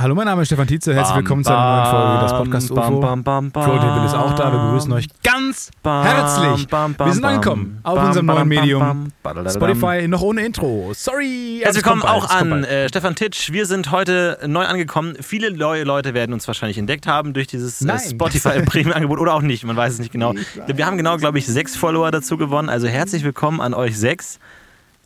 Hallo, mein Name ist Stefan Tietze. Herzlich willkommen zu einer neuen Folge des Podcast UFO. Bam, bam, bam, ist auch da. Wir begrüßen euch ganz herzlich. Wir sind angekommen auf unserem neuen Medium Spotify, noch ohne Intro. Sorry. Herzlich willkommen auch an äh, Stefan Titsch. Wir sind heute neu angekommen. Viele neue Leute werden uns wahrscheinlich entdeckt haben durch dieses äh. Spotify Premium-Angebot oder auch nicht. Man weiß es nicht genau. Wir haben genau, glaube ich, sechs Follower dazu gewonnen. Also herzlich willkommen an euch sechs.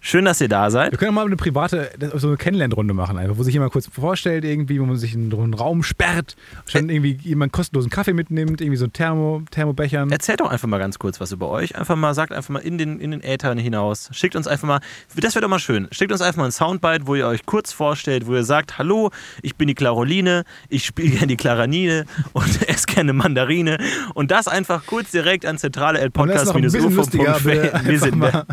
Schön, dass ihr da seid. Wir können auch mal eine private, so eine Kennenlernrunde machen, einfach, wo sich jemand kurz vorstellt, irgendwie, wo man sich in einen Raum sperrt, schon irgendwie jemand kostenlosen Kaffee mitnimmt, irgendwie so Thermo, Thermobechern. Erzählt doch einfach mal ganz kurz was über euch. Einfach mal, sagt einfach mal in den, in den Äther hinaus. Schickt uns einfach mal, das wäre doch mal schön. Schickt uns einfach mal ein Soundbite, wo ihr euch kurz vorstellt, wo ihr sagt, hallo, ich bin die Caroline, ich spiele gerne die Claranine und esse gerne Mandarine. Und das einfach kurz direkt an zentrale Und das noch ein bisschen lustiger, bitte Wir sind mal, da.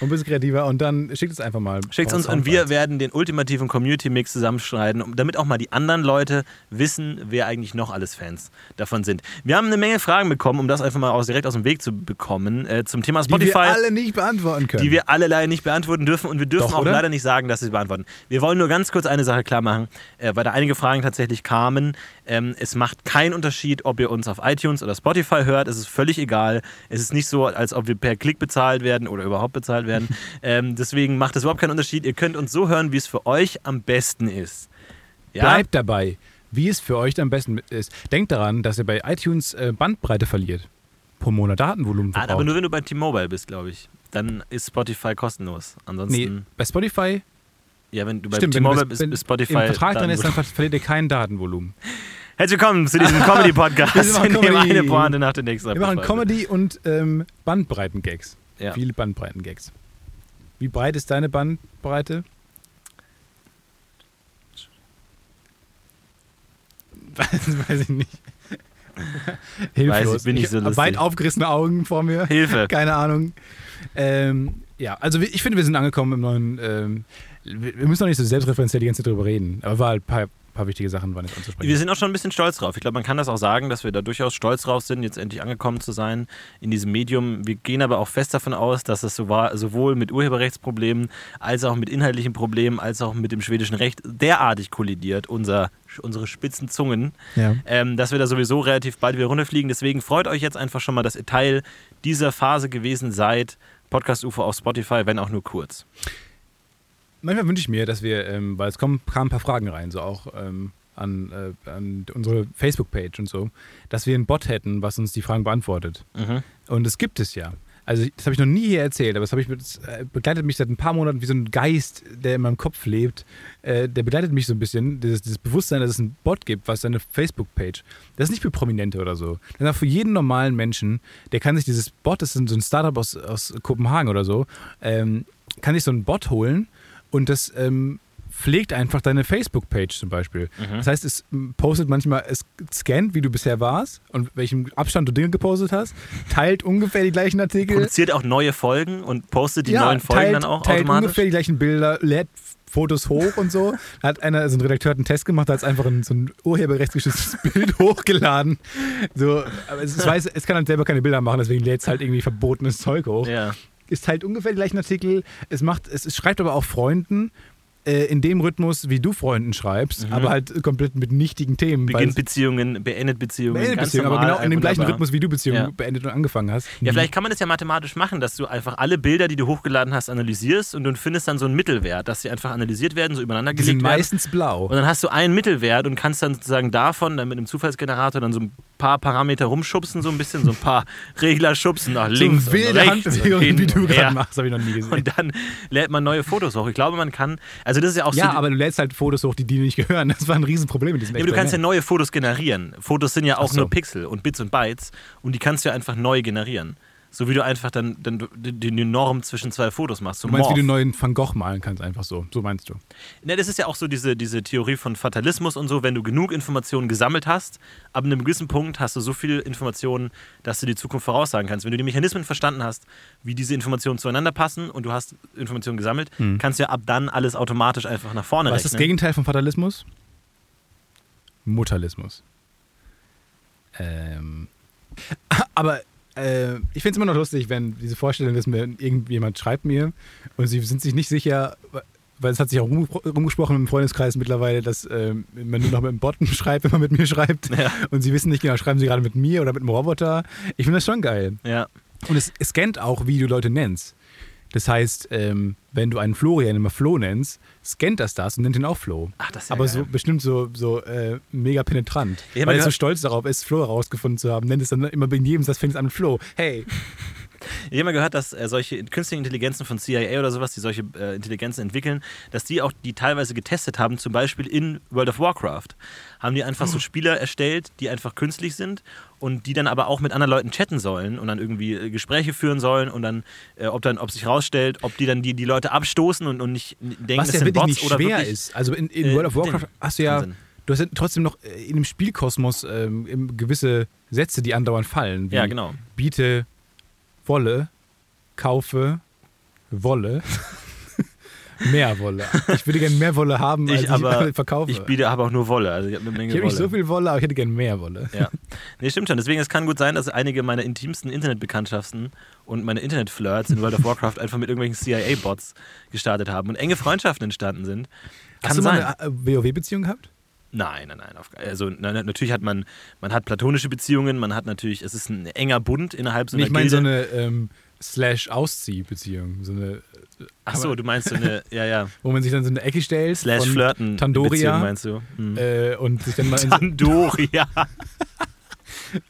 ein bisschen kreativer und dann schickt es einfach mal. Schickt uns und wir werden den ultimativen Community-Mix zusammenschneiden, damit auch mal die anderen Leute wissen, wer eigentlich noch alles Fans davon sind. Wir haben eine Menge Fragen bekommen, um das einfach mal aus, direkt aus dem Weg zu bekommen, äh, zum Thema die Spotify. wir alle nicht beantworten können. die wir alle leider nicht beantworten dürfen und wir dürfen Doch, auch oder? leider nicht sagen, dass sie es beantworten. Wir wollen nur ganz kurz eine Sache klar machen, äh, weil da einige Fragen tatsächlich kamen. Ähm, es macht keinen Unterschied, ob ihr uns auf iTunes oder Spotify hört. Es ist völlig egal. Es ist nicht so, als ob wir per Klick bezahlt werden oder überhaupt bezahlt werden. ähm, deswegen macht es überhaupt keinen Unterschied. Ihr könnt uns so hören, wie es für euch am besten ist. Ja? Bleibt dabei, wie es für euch am besten ist. Denkt daran, dass ihr bei iTunes äh, Bandbreite verliert. Pro Monat Datenvolumen Ah, aber nur wenn du bei T-Mobile bist, glaube ich. Dann ist Spotify kostenlos. Ansonsten, nee, bei Spotify, ja, wenn du bei stimmt, wenn T-Mobile das- bist, wenn ist Spotify. im Vertrag drin ist, dann verliert ihr kein Datenvolumen. Herzlich willkommen zu diesem Comedy-Podcast, Wir machen in dem Comedy. eine Pointe nach der nächsten Wir machen Comedy und ähm, Bandbreiten-Gags. Ja. Viele Bandbreiten-Gags. Wie breit ist deine Bandbreite? Weiß, weiß ich nicht. Hilflos. ich, bin nicht so lustig. Weit aufgerissene Augen vor mir. Hilfe. Keine Ahnung. Ähm, ja, also ich finde, wir sind angekommen im neuen. Ähm, wir müssen noch nicht so selbstreferenziell die ganze Zeit drüber reden. Aber war halt ein paar, paar wichtige Sachen waren jetzt anzusprechen. Wir sind auch schon ein bisschen stolz drauf. Ich glaube, man kann das auch sagen, dass wir da durchaus stolz drauf sind, jetzt endlich angekommen zu sein in diesem Medium. Wir gehen aber auch fest davon aus, dass es so war, sowohl mit Urheberrechtsproblemen als auch mit inhaltlichen Problemen als auch mit dem schwedischen Recht derartig kollidiert, unser, unsere spitzen Zungen, ja. ähm, dass wir da sowieso relativ bald wieder runterfliegen. Deswegen freut euch jetzt einfach schon mal, dass ihr Teil dieser Phase gewesen seid. Podcast UFO auf Spotify, wenn auch nur kurz. Manchmal wünsche ich mir, dass wir, ähm, weil es kommen, kamen ein paar Fragen rein, so auch, ähm, an, äh, an unsere Facebook-Page und so, dass wir einen Bot hätten, was uns die Fragen beantwortet. Mhm. Und das gibt es ja. Also das habe ich noch nie hier erzählt, aber das, ich, das äh, begleitet mich seit ein paar Monaten wie so ein Geist, der in meinem Kopf lebt. Äh, der begleitet mich so ein bisschen, dieses, dieses, Bewusstsein, dass es einen Bot gibt, was seine Facebook-Page. Das ist nicht für Prominente oder so. Das ist auch für jeden normalen Menschen, der kann sich dieses Bot, das ist so ein Startup aus, aus Kopenhagen oder so, ähm, kann sich so einen Bot holen und das ähm, pflegt einfach deine Facebook-Page zum Beispiel. Mhm. Das heißt, es postet manchmal, es scannt, wie du bisher warst und welchem Abstand du Dinge gepostet hast, teilt ungefähr die gleichen Artikel. Produziert auch neue Folgen und postet die ja, neuen Folgen teilt, dann auch teilt automatisch. ungefähr die gleichen Bilder, lädt Fotos hoch und so. Da hat einer, so ein Redakteur hat einen Test gemacht, hat einfach ein, so ein urheberrechtsgeschütztes Bild hochgeladen. So, aber es, es, weiß, es kann halt selber keine Bilder machen, deswegen lädt es halt irgendwie verbotenes Zeug hoch. Ja. Es teilt ungefähr die gleichen Artikel. Es macht, es, es schreibt aber auch Freunden äh, in dem Rhythmus, wie du Freunden schreibst, mhm. aber halt komplett mit nichtigen Themen. Beginnt Beziehungen, beendet Beziehungen. Beendet Beziehungen, aber genau in dem gleichen Rhythmus, wie du Beziehungen ja. beendet und angefangen hast. Ja, vielleicht kann man das ja mathematisch machen, dass du einfach alle Bilder, die du hochgeladen hast, analysierst und du findest dann so einen Mittelwert, dass sie einfach analysiert werden, so übereinander gelegt werden. Die sind meistens blau. Und dann hast du einen Mittelwert und kannst dann sozusagen davon dann mit einem Zufallsgenerator dann so ein paar Parameter rumschubsen, so ein bisschen, so ein paar Regler schubsen nach links so wilde und rechts. Handbewegungen, wie du gerade machst, habe ich noch nie gesehen. Und dann lädt man neue Fotos hoch. Ich glaube, man kann, also das ist ja auch ja, so... aber du lädst halt Fotos hoch, die dir nicht gehören. Das war ein Riesenproblem mit diesem ja, aber du kannst ja neue Fotos generieren. Fotos sind ja auch so. nur Pixel und Bits und Bytes und die kannst du ja einfach neu generieren. So wie du einfach dann, dann die, Norm zwischen zwei Fotos machst. So du meinst, Morph. wie du neuen Van Gogh malen kannst, einfach so. So meinst du. Ne, das ist ja auch so diese, diese Theorie von Fatalismus und so, wenn du genug Informationen gesammelt hast, ab einem gewissen Punkt hast du so viel Informationen, dass du die Zukunft voraussagen kannst. Wenn du die Mechanismen verstanden hast, wie diese Informationen zueinander passen und du hast Informationen gesammelt, hm. kannst du ja ab dann alles automatisch einfach nach vorne Was rechnen. ist das Gegenteil von Fatalismus? Mutterlismus. Ähm. Aber äh, ich finde es immer noch lustig, wenn diese Vorstellung, dass mir irgendjemand schreibt mir und sie sind sich nicht sicher, weil es hat sich auch rumgesprochen im Freundeskreis mittlerweile, dass äh, man nur noch mit dem Botten schreibt, wenn man mit mir schreibt. Ja. Und sie wissen nicht genau, schreiben sie gerade mit mir oder mit dem Roboter. Ich finde das schon geil. Ja. Und es, es scannt auch, wie du Leute nennst. Das heißt, ähm, wenn du einen Florian immer Flo nennst, scannt das das und nennt ihn auch Flo. Ach, das ist ja Aber geil. so bestimmt so, so äh, mega penetrant. Ja, weil er so stolz darauf ist, Flo herausgefunden zu haben, nennt es dann immer bei jedem Satz fängt es an mit Flo. Hey. Ich habe mal gehört, dass äh, solche künstlichen Intelligenzen von CIA oder sowas, die solche äh, Intelligenzen entwickeln, dass die auch die teilweise getestet haben, zum Beispiel in World of Warcraft. Haben die einfach so Spieler erstellt, die einfach künstlich sind und die dann aber auch mit anderen Leuten chatten sollen und dann irgendwie äh, Gespräche führen sollen und dann, äh, ob dann, ob sich rausstellt, ob die dann die, die Leute abstoßen und, und nicht denken, Was es ja sind wirklich Bots nicht oder schwer wirklich, ist. Also in, in World of Warcraft hast du ja du hast ja trotzdem noch in dem Spielkosmos ähm, gewisse Sätze, die andauernd fallen. ja, genau. Biete Wolle, kaufe Wolle. mehr Wolle. Ich würde gerne mehr Wolle haben, als ich, aber, ich verkaufe. Ich biete aber auch nur Wolle. Also ich habe eine Menge ich habe nicht so viel Wolle, aber ich hätte gerne mehr Wolle. Ja. Nee, stimmt schon. Deswegen, es kann gut sein, dass einige meiner intimsten Internetbekanntschaften und meine Internetflirts in World of Warcraft einfach mit irgendwelchen CIA-Bots gestartet haben und enge Freundschaften entstanden sind. Kann Hast du sein. mal eine WoW-Beziehung gehabt? Nein, nein, nein. Also na, natürlich hat man, man hat platonische Beziehungen, man hat natürlich, es ist ein enger Bund innerhalb so einer Ich meine so eine ähm, Slash-Auszieh-Beziehung. So eine, Ach so, du meinst so eine, ja, ja. wo man sich dann so eine Ecke stellt. Slash von Flirten. Tandoria. Meinst du? Hm. Äh, und sich dann mal Tandoria.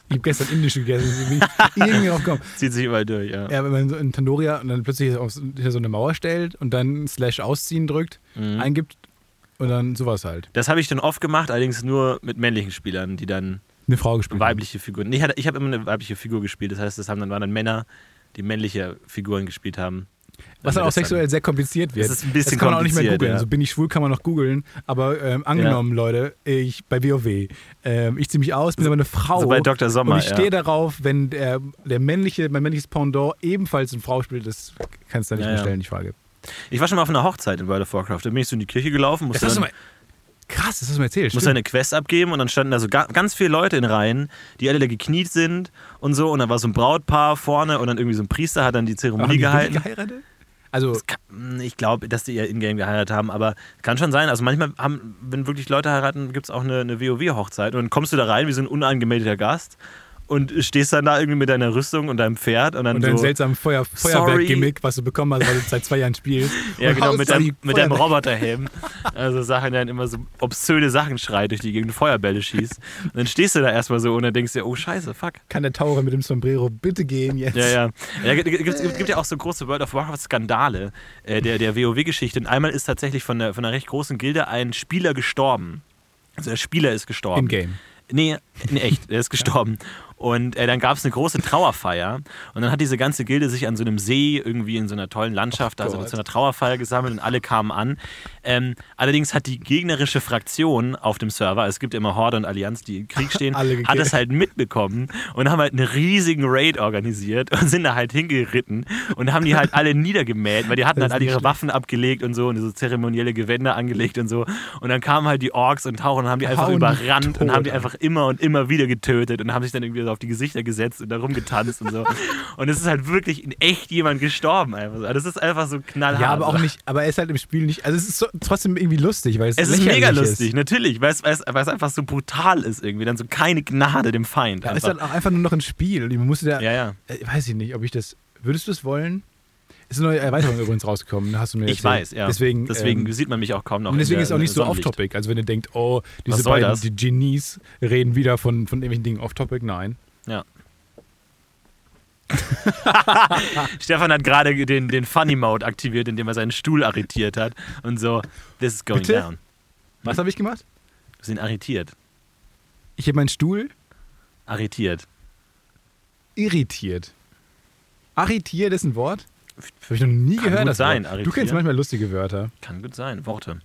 Ich habe gestern indisch gegessen. Irgendwie drauf gekommen. Zieht sich überall durch, ja. Ja, wenn man so in Tandoria und dann plötzlich auf so so eine Mauer stellt und dann Slash ausziehen drückt, Mhm. eingibt und dann sowas halt. Das habe ich dann oft gemacht, allerdings nur mit männlichen Spielern, die dann Eine Frau gespielt. haben. weibliche Figuren. Nee, ich habe immer eine weibliche Figur gespielt. Das heißt, das haben dann waren dann Männer, die männliche Figuren gespielt haben. Was dann auch sexuell sehr kompliziert wird. Das ist ein bisschen das kann man auch nicht mehr googeln. ja. So bin ich schwul, kann man noch googeln. Aber ähm, angenommen, Leute, ich bei WoW, ähm, ich ziehe mich aus, bin aber eine Frau. so bei Dr. Sommer, Und ich stehe ja. darauf, wenn der, der männliche, mein männliches Pendant ebenfalls eine Frau spielt, das kannst du da nicht Ja, mehr ja. stellen, die Frage. Ich war schon mal auf einer Hochzeit in World of Warcraft. Da bin ich so in die Kirche gelaufen, musste, Das dann, mal, krass, das hast du mir erzählt. musste stimmt. eine Quest abgeben und dann standen da so ga, ganz viele Leute in Reihen, die alle da gekniet sind und so. Und dann war so ein Brautpaar vorne und dann irgendwie so ein Priester hat dann die Zeremonie die gehalten. geheiratet? Also, kann- Ich glaube, dass die ja in-game geheiratet haben, aber kann schon sein. Also manchmal haben, wenn wirklich Leute heiraten, gibt es auch eine, eine WoW-Hochzeit und dann kommst du da rein wie so ein unangemeldeter Gast und stehst dann da irgendwie mit deiner Rüstung und deinem Pferd und dann Und deinem so. seltsamen Feuer, Feuerwerk-Gimmick, was du bekommen hast, weil du seit zwei Jahren spielst. Ja, genau, mit, die mit deinem Roboterhelm. Also Sachen, dann immer so obszöne Sachen schreit durch die Gegend, Feuerbälle schießt. Und dann stehst du da erstmal so und dann denkst dir, oh scheiße, fuck. Kann der Taucher mit dem Sombrero bitte gehen jetzt? Ja, ja. ja gibt, gibt, gibt, ja auch so große World of Warcraft-Skandale äh, der, der WoW-Geschichte. Und einmal ist tatsächlich von, der, von einer recht großen Gilde ein Spieler gestorben. Also der Spieler ist gestorben. Im Game. Nee, in echt, der ist gestorben. Und äh, dann gab es eine große Trauerfeier und dann hat diese ganze Gilde sich an so einem See irgendwie in so einer tollen Landschaft, also Gott. zu einer Trauerfeier gesammelt und alle kamen an. Ähm, allerdings hat die gegnerische Fraktion auf dem Server, es gibt immer Horde und Allianz, die im Krieg stehen, hat es halt mitbekommen und haben halt einen riesigen Raid organisiert und sind da halt hingeritten und haben die halt alle niedergemäht, weil die hatten Das halt alle ihre. Waffen abgelegt und so und so zeremonielle Gewänder angelegt und so. Und dann kamen halt die Orks und Taucher und haben die einfach Hauen überrannt und haben die einfach immer und immer wieder getötet und haben sich dann irgendwie so auf die Gesichter gesetzt und da rumgetanzt und so. Und es ist halt wirklich in echt jemand gestorben einfach so. Das ist einfach so knallhart. Ja, aber auch nicht, aber er ist halt im Spiel nicht, also es ist so, trotzdem irgendwie lustig, weil es, Es ist mega lustig, natürlich, weil es, weil, es, weil es einfach so brutal ist irgendwie. Dann so keine Gnade dem Feind. Da ist dann auch einfach nur noch ein Spiel und man musste da, Ja, ja. äh, weiß ich nicht, ob ich das, würdest du es wollen? Ist eine neue Erweiterung übrigens rausgekommen, hast du mir Ich erzählt. weiß, ja. Deswegen, deswegen ähm, sieht man mich auch kaum noch. und deswegen in ist der, auch nicht so off-topic. Also wenn ihr denkt, oh, diese beiden, das? die Genies reden wieder von, von irgendwelchen Dingen off-topic, nein. Ja. Stefan hat gerade den, den Funny Mode aktiviert, indem er seinen Stuhl arretiert hat. Und so, this is going Bitte? down. Was habe ich gemacht? Wir sind arretiert. Ich habe meinen Stuhl Arretiert. irritiert. Arretiert ist ein Wort? Habe ich noch nie Kann gehört. gut das sein, Wort. Du kennst manchmal lustige Wörter. Kann gut sein. Worte.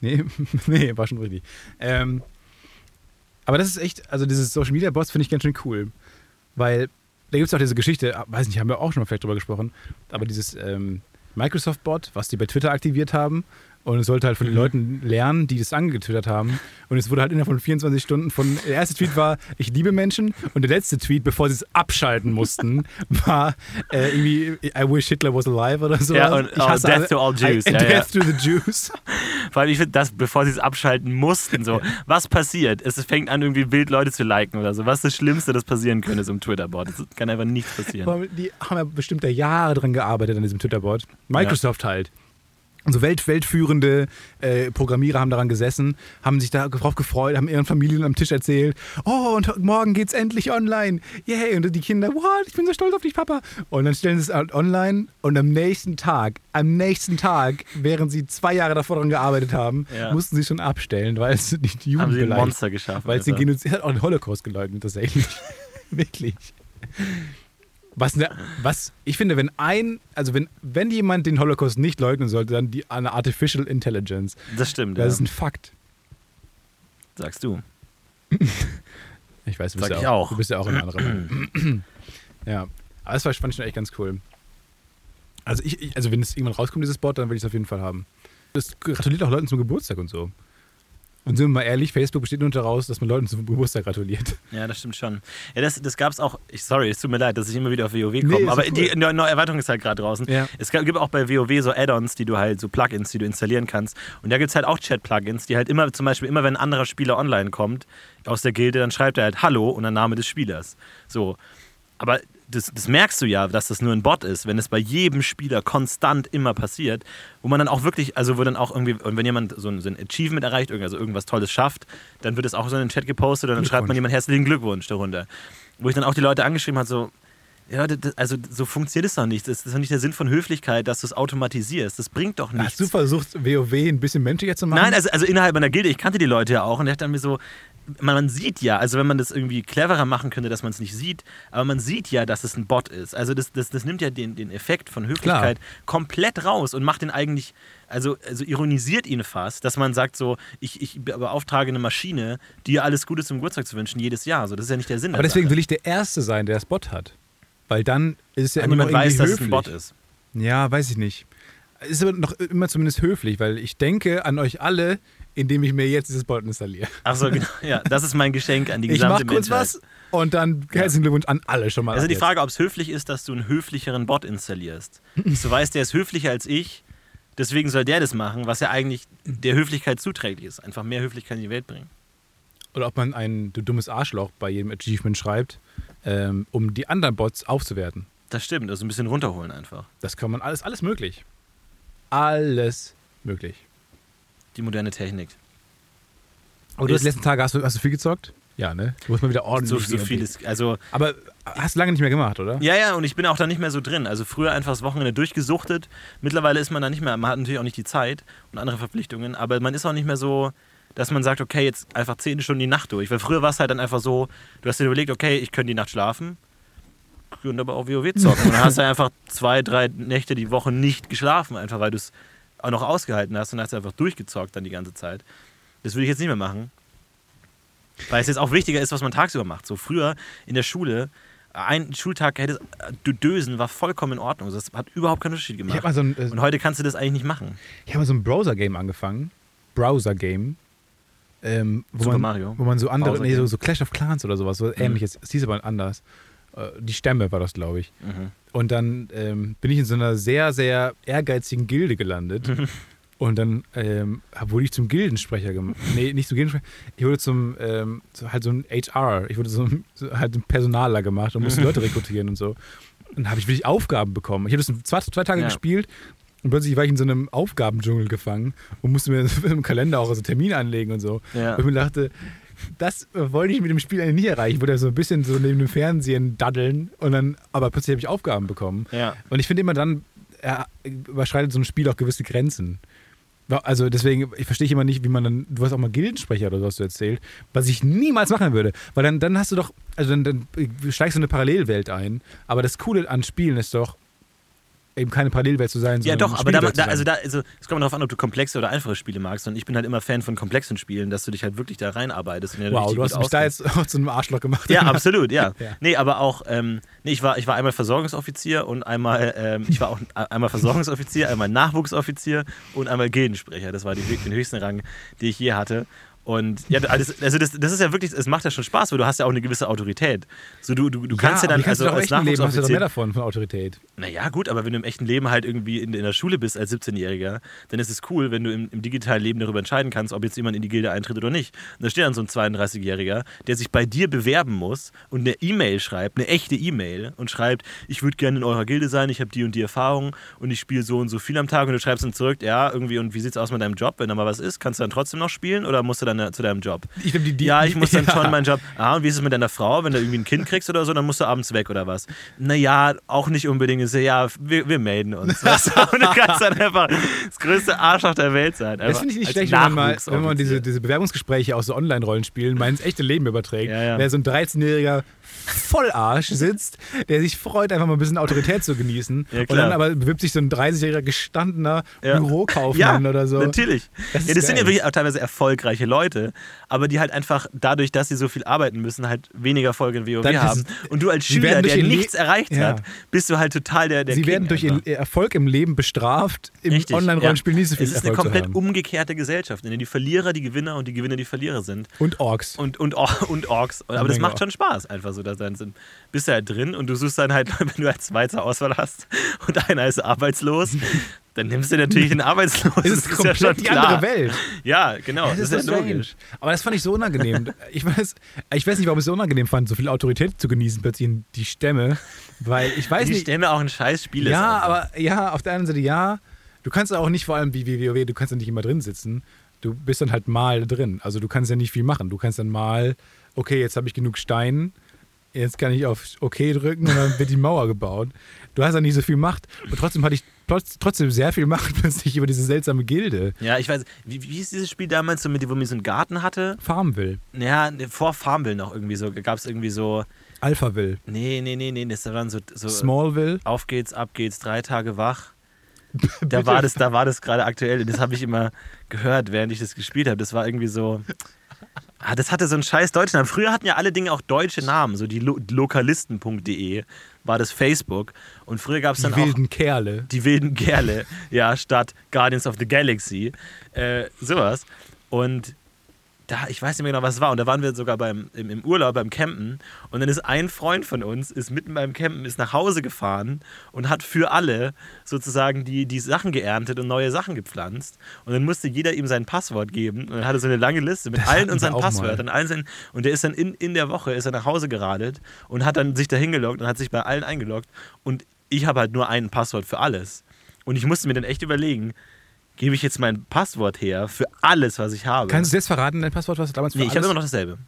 Nee, nee, war schon richtig. Ähm, aber das ist echt, also dieses Social Media Bots finde ich ganz schön cool. Weil da gibt es auch diese Geschichte, ah, weiß nicht, haben wir auch schon mal vielleicht drüber gesprochen, aber dieses ähm, Microsoft-Bot, was die bei Twitter aktiviert haben. Und es sollte halt von den Mhm. Leuten lernen, die das angetwittert haben. Und es wurde halt innerhalb von 24 Stunden von. Der erste Tweet war, ich liebe Menschen. Und der letzte Tweet, bevor sie es abschalten mussten, war äh, irgendwie, I wish Hitler was alive oder so. Ja, und, oh, death to all Jews. I, Ja, death ja. to the Jews. Vor allem, ich finde das, bevor sie es abschalten mussten, so. Was passiert? Es fängt an, irgendwie wild Leute zu liken oder so. Was ist das Schlimmste, das passieren könnte, so im Twitter-Bot? Es kann einfach nichts passieren. Die haben ja bestimmt da Jahre dran gearbeitet an diesem Twitter-Bot. Microsoft halt. So welt, weltführende äh, Programmierer haben daran gesessen, haben sich darauf gefreut, haben ihren Familien am Tisch erzählt, oh, und morgen geht's endlich online. Yay. Und die Kinder, what, ich bin so stolz auf dich, Papa. Und dann stellen sie es halt online und am nächsten Tag, am nächsten Tag, während sie zwei Jahre davor daran gearbeitet haben, Ja. mussten sie schon abstellen, weil es die Jugend Haben sie. Monster geschaffen. Weil es den. Genozid hat auch den Holocaust geleugnet, tatsächlich. Wirklich. Was, ne, was, ich finde, wenn ein, also wenn, wenn jemand den Holocaust nicht leugnen sollte, dann die, eine Artificial Intelligence. Das stimmt, Das ja. ist ein Fakt. sagst du. Ich weiß, du Sag bist, ich ja auch. du bist ja auch ein anderer Mann. ja, aber das war, fand ich schon echt ganz cool. Also, ich, ich, also wenn es irgendwann rauskommt, dieses Bot, dann will ich es auf jeden Fall haben. Das gratuliert auch Leuten zum Geburtstag und so. Und sind wir mal ehrlich, Facebook besteht nur daraus, dass man Leuten zum Geburtstag gratuliert. Ja, das stimmt schon. Ja, das, das gab es auch. Ich, sorry, es tut mir leid, dass ich immer wieder auf WoW komme. ist aber cool. die neue, neue Erweiterung ist halt gerade draußen. Ja. Es gibt auch bei WoW so Add-ons, die du halt, so Plugins, die du installieren kannst. Und da gibt es halt auch Chat-Plugins, die halt immer, zum Beispiel, immer wenn ein anderer Spieler online kommt aus der Gilde, dann schreibt er halt Hallo und der Name des Spielers. So. Aber das, das merkst du ja, dass das nur ein Bot ist, wenn es bei jedem Spieler konstant immer passiert, wo man dann auch wirklich, also wo dann auch irgendwie, und wenn jemand so ein, so ein Achievement erreicht, also irgendwas Tolles schafft, dann wird es auch so in den Chat gepostet und dann schreibt man jemand herzlichen Glückwunsch darunter. Wo ich dann auch die Leute angeschrieben habe, so, ja, das- also so funktioniert es doch nicht. Das ist doch nicht der Sinn von Höflichkeit, dass du es automatisierst. Das bringt doch nichts. Hast du versucht, WoW ein bisschen menschlicher zu machen? Nein, also, also innerhalb meiner Gilde, ich kannte die Leute ja auch und der hat dann mir so, man, sieht ja, also wenn man das irgendwie cleverer machen könnte, dass man es nicht sieht, aber man sieht ja, dass es ein Bot ist. Also das, das, das nimmt ja den, den Effekt von Höflichkeit komplett raus und macht den eigentlich, also, also ironisiert ihn fast, dass man sagt so, ich, ich beauftrage eine Maschine, dir alles Gute zum Geburtstag zu wünschen, jedes Jahr. So, das ist ja nicht der Sinn Aber deswegen Sache. will ich der Erste sein, der das Bot hat. Weil dann ist es ja immer noch niemand irgendwie weiß, dass es höflich. ein Bot ist. Ja, weiß ich nicht. Ist aber noch immer zumindest höflich, weil ich denke an euch alle, indem ich mir jetzt dieses Bot installiere. Achso, genau. Ja, das ist mein Geschenk an die Ich gesamte mach kurz Menschheit. was und dann herzlichen Glückwunsch an alle schon mal. Also die. Frage, ob es höflich ist, dass du einen höflicheren Bot installierst. Du weißt, der ist höflicher als ich, deswegen soll der das machen, was ja eigentlich der Höflichkeit zuträglich ist. Einfach mehr Höflichkeit in die Welt bringen. Oder ob man ein du dummes Arschloch bei jedem Achievement schreibt, ähm, um die anderen Bots aufzuwerten. Das stimmt, also ein bisschen runterholen einfach. Das kann man alles, alles möglich. Alles möglich. Die moderne Technik. Aber du hast die letzten Tage, hast du, hast du viel gezockt? Ja, ne? Du musst mal wieder So, ordentlich. so gehen. vieles. Also, Aber hast du lange nicht mehr gemacht, oder? ja, ja, und ich bin auch da nicht mehr so drin. Also früher einfach das Wochenende durchgesuchtet. Mittlerweile ist man da nicht mehr, man hat natürlich auch nicht die Zeit und andere Verpflichtungen, aber man ist auch nicht mehr so, dass man sagt, okay, jetzt einfach zehn Stunden die Nacht durch. Weil früher war es halt dann einfach so, du hast dir überlegt, okay, ich könnte die Nacht schlafen und aber auch WoW zocken. Und dann hast du einfach zwei, drei Nächte die Woche nicht geschlafen, einfach weil du es auch noch ausgehalten hast und hast einfach durchgezockt dann die ganze Zeit. Das würde ich jetzt nicht mehr machen. Weil es jetzt auch wichtiger ist, was man tagsüber macht. So früher in der Schule, ein Schultag hätte du dösen war vollkommen in Ordnung. Das hat überhaupt keinen Unterschied gemacht. habe so ein, äh, und heute kannst du das eigentlich nicht machen. ich hab mal so ein Browser-Game angefangen. Browser-Game. Ähm, wo, Super man, Mario. wo man so andere, nee, so, so Clash of Clans oder sowas, so ähnliches. Es hieß aber anders. Äh, Die Stämme war das, glaube ich. Mhm. Und dann ähm, bin ich in so einer sehr, sehr ehrgeizigen Gilde gelandet. Und dann ähm, wurde ich zum Gildensprecher gemacht. Nee, nicht zum Gildensprecher. Ich wurde zum, ähm, so, halt so ein HR. Ich wurde so, ein- so halt ein Personaler gemacht und musste Leute rekrutieren und so. Und dann habe ich wirklich Aufgaben bekommen. Ich habe das zwei, zwei Tage Ja. gespielt und plötzlich war ich in so einem Aufgabendschungel gefangen und musste mir im Kalender auch so Termine anlegen und so. Ja. Und ich mir dachte, das äh, wollte ich mit dem Spiel eigentlich nicht erreichen. Ich wollte so ein bisschen so neben dem Fernsehen daddeln und dann, aber plötzlich habe ich Aufgaben bekommen. Ja. Und ich finde immer dann äh, überschreitet so ein Spiel auch gewisse Grenzen. Also deswegen, ich verstehe immer nicht, wie man dann, du hast auch mal Gildensprecher oder so hast du erzählt, was ich niemals machen würde. Weil dann, dann hast du doch, also dann, dann steigst du in eine Parallelwelt ein. Aber das Coole an Spielen ist doch, eben keine Parallelwelt zu sein, Ja, sondern doch, aber da, da, also da, also es kommt darauf an, ob du komplexe oder einfache Spiele magst. Und ich bin halt immer Fan von komplexen Spielen, dass du dich halt wirklich da reinarbeitest. und wow, du hast mich da auskennst. jetzt auch zu einem Arschloch gemacht. Ja, absolut, ja. Ja. Nee, aber auch, ähm, nee, ich war, ich war einmal Versorgungsoffizier und einmal, ähm, ich war auch einmal Versorgungsoffizier, einmal Nachwuchsoffizier und einmal Gildensprecher. Das war die, den höchsten Rang, den ich je hatte. Und ja, also das, das, das ist ja wirklich, es macht ja schon Spaß, weil du hast ja auch eine gewisse Autorität. So, du, du, du kannst ja, aber dann, kannst also du als Leben hast du doch mehr davon, von Autorität. naja, gut, aber wenn du im echten Leben halt irgendwie in, in der Schule bist als 17-Jähriger, dann ist es cool, wenn du im, im digitalen Leben darüber entscheiden kannst, ob jetzt jemand in die Gilde eintritt oder nicht. Und da steht dann so ein 32-Jähriger, der sich bei dir bewerben muss und eine E-Mail schreibt, eine echte E-Mail und schreibt, ich würde gerne in eurer Gilde sein, ich habe die und die Erfahrung und ich spiele so und so viel am Tag und du schreibst dann zurück, ja, irgendwie, und wie sieht's aus mit deinem Job? Wenn da mal was ist, kannst du dann trotzdem noch spielen oder musst du dann äh, zu deinem Job? Ich glaub, die, die, ja, ich muss dann ja. schon meinen Job. Ah, und wie ist es mit deiner Frau? Wenn du irgendwie ein Kind kriegst oder so, dann musst du abends weg oder was? Naja, auch nicht unbedingt. So, Ja, wir, wir melden uns. Weißt du? Und du kannst dann einfach das größte Arschloch der Welt sein. Das finde ich nicht schlecht, wenn man, mal, wenn man diese, diese Bewerbungsgespräche aus so Online-Rollenspielen mal ins echte Leben überträgt. Ja, ja. Wer so ein 13-jähriger Vollarsch sitzt, der sich freut, einfach mal ein bisschen Autorität zu genießen. Ja, und dann aber bewirbt sich so ein 30-jähriger gestandener Ja. Bürokaufmann ja, oder so. Natürlich. Das ist ja, das sind ja wirklich auch teilweise erfolgreiche Leute, aber die halt einfach dadurch, dass sie so viel arbeiten müssen, halt weniger Erfolg in WoW Dann ist haben. es- Und du als Schüler, der nichts erreicht Ja. hat, bist du halt total der, der Sie King werden durch einfach. ihr Erfolg im Leben bestraft, im Online-Rollenspiel ja. nicht so viel Es ist eine Erfolg komplett zu haben. umgekehrte Gesellschaft, in der die Verlierer die Gewinner und die Gewinner die Verlierer sind. Und Orks. Und, und, Or- und Orks. Aber das Menge macht schon Spaß, einfach so da sein. sind. Bist du halt drin und du suchst dann halt, wenn du als Schweizer Auswahl hast und einer ist arbeitslos, dann nimmst du natürlich den Arbeitslosen. Es ist Das komplett ja schon die klar. andere Welt. Ja, genau. Das Das, ist ist so ja logisch. Aber das fand ich so unangenehm. Ich weiß, ich weiß nicht, warum ich es so unangenehm fand, so viel Autorität zu genießen, plötzlich in die Stämme. Weil ich weiß Die nicht. Stämme auch ein scheiß Spiel ist. Ja, aber ja, auf der anderen Seite ja. Du kannst auch nicht vor allem wie WoW, du kannst ja nicht immer drin sitzen. Du bist dann halt mal drin. Also du kannst ja nicht viel machen. Du kannst dann mal, okay, jetzt habe ich genug Stein, jetzt kann ich auf OK drücken und dann wird die Mauer gebaut. Du hast ja nicht so viel Macht. Und trotzdem hatte ich trotzdem sehr viel Macht plötzlich über diese seltsame Gilde. Ja, ich weiß. Wie, wie hieß dieses Spiel damals, so mit, dem, wo man so einen Garten hatte? Farmville, Ja, ne, vor Farmville noch irgendwie so. Gab es irgendwie so. Alphaville, Nee, nee, nee, nee. Das waren so. so Smallville. auf geht's, ab geht's, drei Tage wach. Da war das, da war das gerade aktuell. Das habe ich immer gehört, während ich das gespielt habe. Das war irgendwie so. Ah, das hatte so einen scheiß deutschen Namen. Früher hatten ja alle Dinge auch deutsche Namen. So die Lo lokalisten.de war das Facebook. Und früher gab es Die dann auch wilden Kerle. die wilden Kerle, ja, statt Guardians of the Galaxy. Äh, sowas. Und da, ich weiß nicht mehr genau, was es war. Und da waren wir sogar beim, im, im Urlaub, beim Campen. Und dann ist ein Freund von uns, ist mitten beim Campen, ist nach Hause gefahren und hat für alle sozusagen die, die Sachen geerntet und neue Sachen gepflanzt. Und dann musste jeder ihm sein Passwort geben. Und dann hatte so eine lange Liste mit Das allen unseren Passwörtern. Allen seinen, und der ist dann in, in der Woche ist er nach Hause geradelt und hat dann sich da hingeloggt und hat sich bei allen eingeloggt. Und ich habe halt nur ein Passwort für alles. Und ich musste mir dann echt überlegen, gebe ich jetzt mein Passwort her für alles, was ich habe? Kannst du jetzt verraten, dein Passwort, was du damals für Nee, ich habe immer noch dasselbe.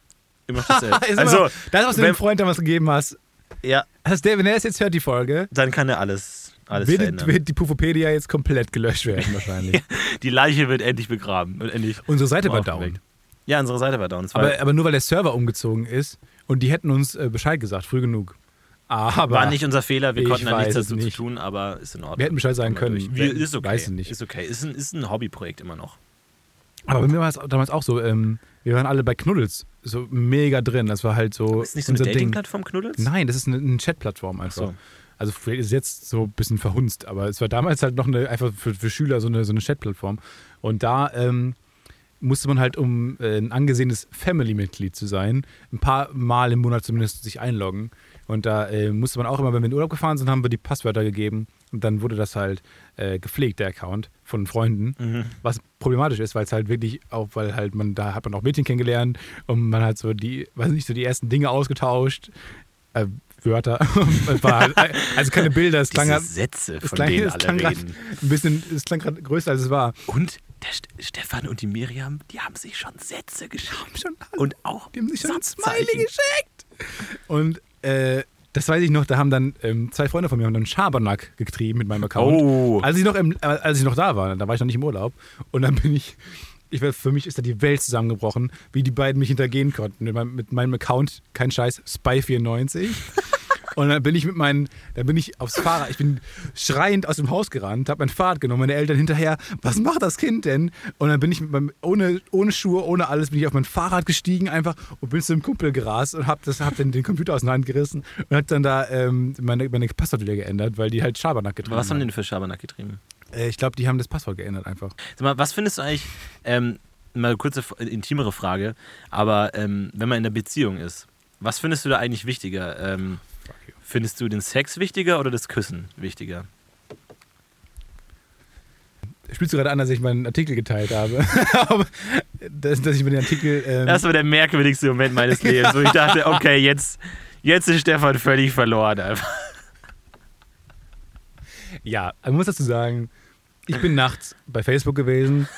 Immer noch dasselbe. Also, noch- das, was du dem Freund damals gegeben hast. ja, Also der, wenn er es jetzt hört, die Folge, dann kann er alles, alles wird, verändern. wird die Pufopedia jetzt komplett gelöscht werden wahrscheinlich. Die Leiche wird endlich begraben und endlich Unsere Seite war down. Ja, unsere Seite war down. Aber, aber nur weil der Server umgezogen ist und die hätten uns äh, Bescheid gesagt, früh genug. Aber war nicht unser Fehler, wir konnten da nichts dazu nicht. zu tun, aber ist in Ordnung. wir hätten Bescheid sagen können. Wir, ist okay. Weiß ich nicht. Ist okay. Ist ein, ist ein Hobbyprojekt immer noch. Aber bei mir war es damals auch so, ähm, wir waren alle bei Knuddels so mega drin. Das war halt so Ist nicht so eine. Dating-Plattform Knuddels? Nein, das ist eine, eine Chat-Plattform einfach. so. Also vielleicht ist es jetzt so ein bisschen verhunzt, aber es war damals halt noch eine, einfach für, für Schüler so eine, so eine Chat-Plattform. Und da ähm, musste man halt, um äh, ein angesehenes Family-Mitglied zu sein, ein paar Mal im Monat zumindest sich einloggen. Und da äh, musste man auch immer, wenn wir in Urlaub gefahren sind, haben wir die Passwörter gegeben. Und dann wurde das halt äh, gepflegt, der Account von Freunden. Mhm. Was problematisch ist, weil es halt wirklich auch, weil halt man, da hat man auch Mädchen kennengelernt und man hat so die, weiß nicht, so die ersten Dinge ausgetauscht. Äh, Wörter. Halt, also keine Bilder, es klang, Diese grad- Sätze, es von klang, denen es alle reden. ein bisschen, es klang gerade größer als es war. Und der St Stefan und die Miriam, die haben sich schon Sätze geschrieben. Schon, Und auch die haben sich schon ein. Smiley geschickt. Und äh, das weiß ich noch, da haben dann ähm, zwei Freunde von mir haben dann Schabernack getrieben mit meinem Account. Oh. Als ich noch im, äh, als ich noch da war, da war ich noch nicht im Urlaub. Und dann bin ich, ich weiß, für mich ist da die Welt zusammengebrochen, wie die beiden mich hintergehen konnten. Mit meinem, mit meinem Account, kein Scheiß, Spy94. Und dann bin ich mit meinen, dann bin ich aufs Fahrrad, ich bin schreiend aus dem Haus gerannt, habe mein Fahrrad genommen, meine Eltern hinterher, was macht das Kind denn? Und dann bin ich mit meinem, ohne, ohne Schuhe, ohne alles, bin ich auf mein Fahrrad gestiegen einfach und bin zu einem Kumpel gerast und habe hab dann den Computer aus der Hand gerissen und habe dann da ähm, meine, meine Passwort wieder geändert, weil die halt Schabernack getrieben Was haben die denn für Schabernack getrieben? Äh, ich glaube, die haben das Passwort geändert einfach. Sag mal, was findest du eigentlich, ähm, mal eine kurze, intimere Frage, aber ähm, wenn man in einer Beziehung ist, was findest du da eigentlich wichtiger? Ähm, findest du den Sex wichtiger oder das Küssen wichtiger? Spielst du gerade an, dass ich meinen Artikel geteilt habe? Dass, dass ich mir den Artikel. Ähm, Das war der merkwürdigste Moment meines Lebens, wo ich dachte, okay, jetzt, jetzt ist Stefan völlig verloren. Einfach. Ja, man muss dazu sagen, ich bin nachts bei Facebook gewesen.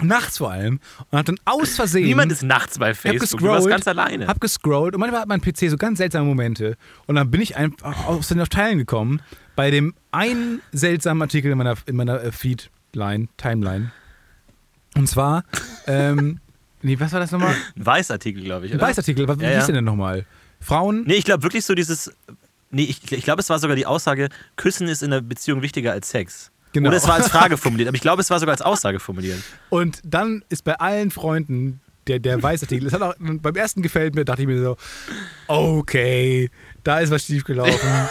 Nachts vor allem. Und hab dann aus Versehen. Niemand ist nachts bei hab Facebook, du warst ganz alleine. Hab gescrollt und manchmal hat mein PC so ganz seltsame Momente. Und dann bin ich einfach aus den auf Teilen gekommen bei dem einen seltsamen Artikel in meiner, in meiner äh, Feedline, Timeline. Und zwar, ähm, nee, was war das nochmal? Ein Weißartikel, glaube ich, Ein oder? Weißartikel, was Ja, hieß ja. der denn nochmal? Frauen? Nee, ich glaube wirklich so dieses. Nee, ich, ich glaube, es war sogar die Aussage, Küssen ist in einer Beziehung wichtiger als Sex. Genau. Oder es war als Frage formuliert, aber ich glaube, es war sogar als Aussage formuliert. Und dann ist bei allen Freunden der, der Weißartikel, es hat auch, beim ersten gefällt mir, dachte ich mir so, okay, da ist was schiefgelaufen.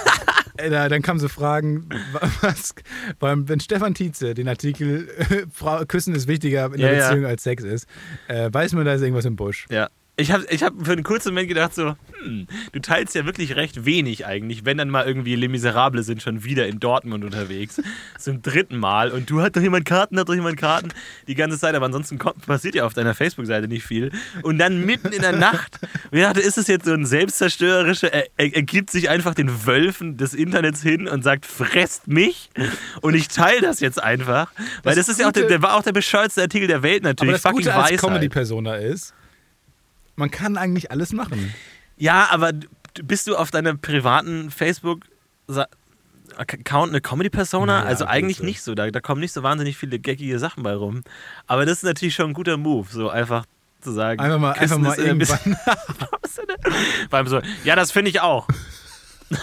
Da, dann kamen so Fragen, wa- was, wenn Stefan Tietze den Artikel äh, Küssen ist wichtiger in der Ja, ja. Beziehung als Sex ist, äh, weiß man, da ist irgendwas im Busch. Ja. Ich habe ich hab für einen kurzen Moment gedacht, so, hm, du teilst ja wirklich recht wenig eigentlich, wenn dann mal irgendwie Les Miserables sind schon wieder in Dortmund unterwegs. Zum dritten Mal. Und du hat doch jemand Karten, hat doch jemand Karten. Die ganze Zeit, aber ansonsten kommt, passiert ja auf deiner Facebook-Seite nicht viel. Und dann mitten in der Nacht, und ich dachte, ist es jetzt so ein selbstzerstörerischer, er, er, er gibt sich einfach den Wölfen des Internets hin und sagt, fresst mich. Und ich teile das jetzt einfach. Weil das, Das ist ja auch der, Gute- der war auch der bescheuerste Artikel der Welt Aber natürlich. das Fucking Gute als. Comedy-Persona ist, man kann eigentlich alles machen. Ja, aber bist du auf deinem privaten Facebook-Account eine Comedy-Persona? Ja, also eigentlich nicht so. Da, da kommen nicht so wahnsinnig viele geckige Sachen bei rum. Aber das ist natürlich schon ein guter Move, so einfach zu sagen. Einfach mal, einfach Küssen mal ein bisschen- so, ja, das finde ich auch.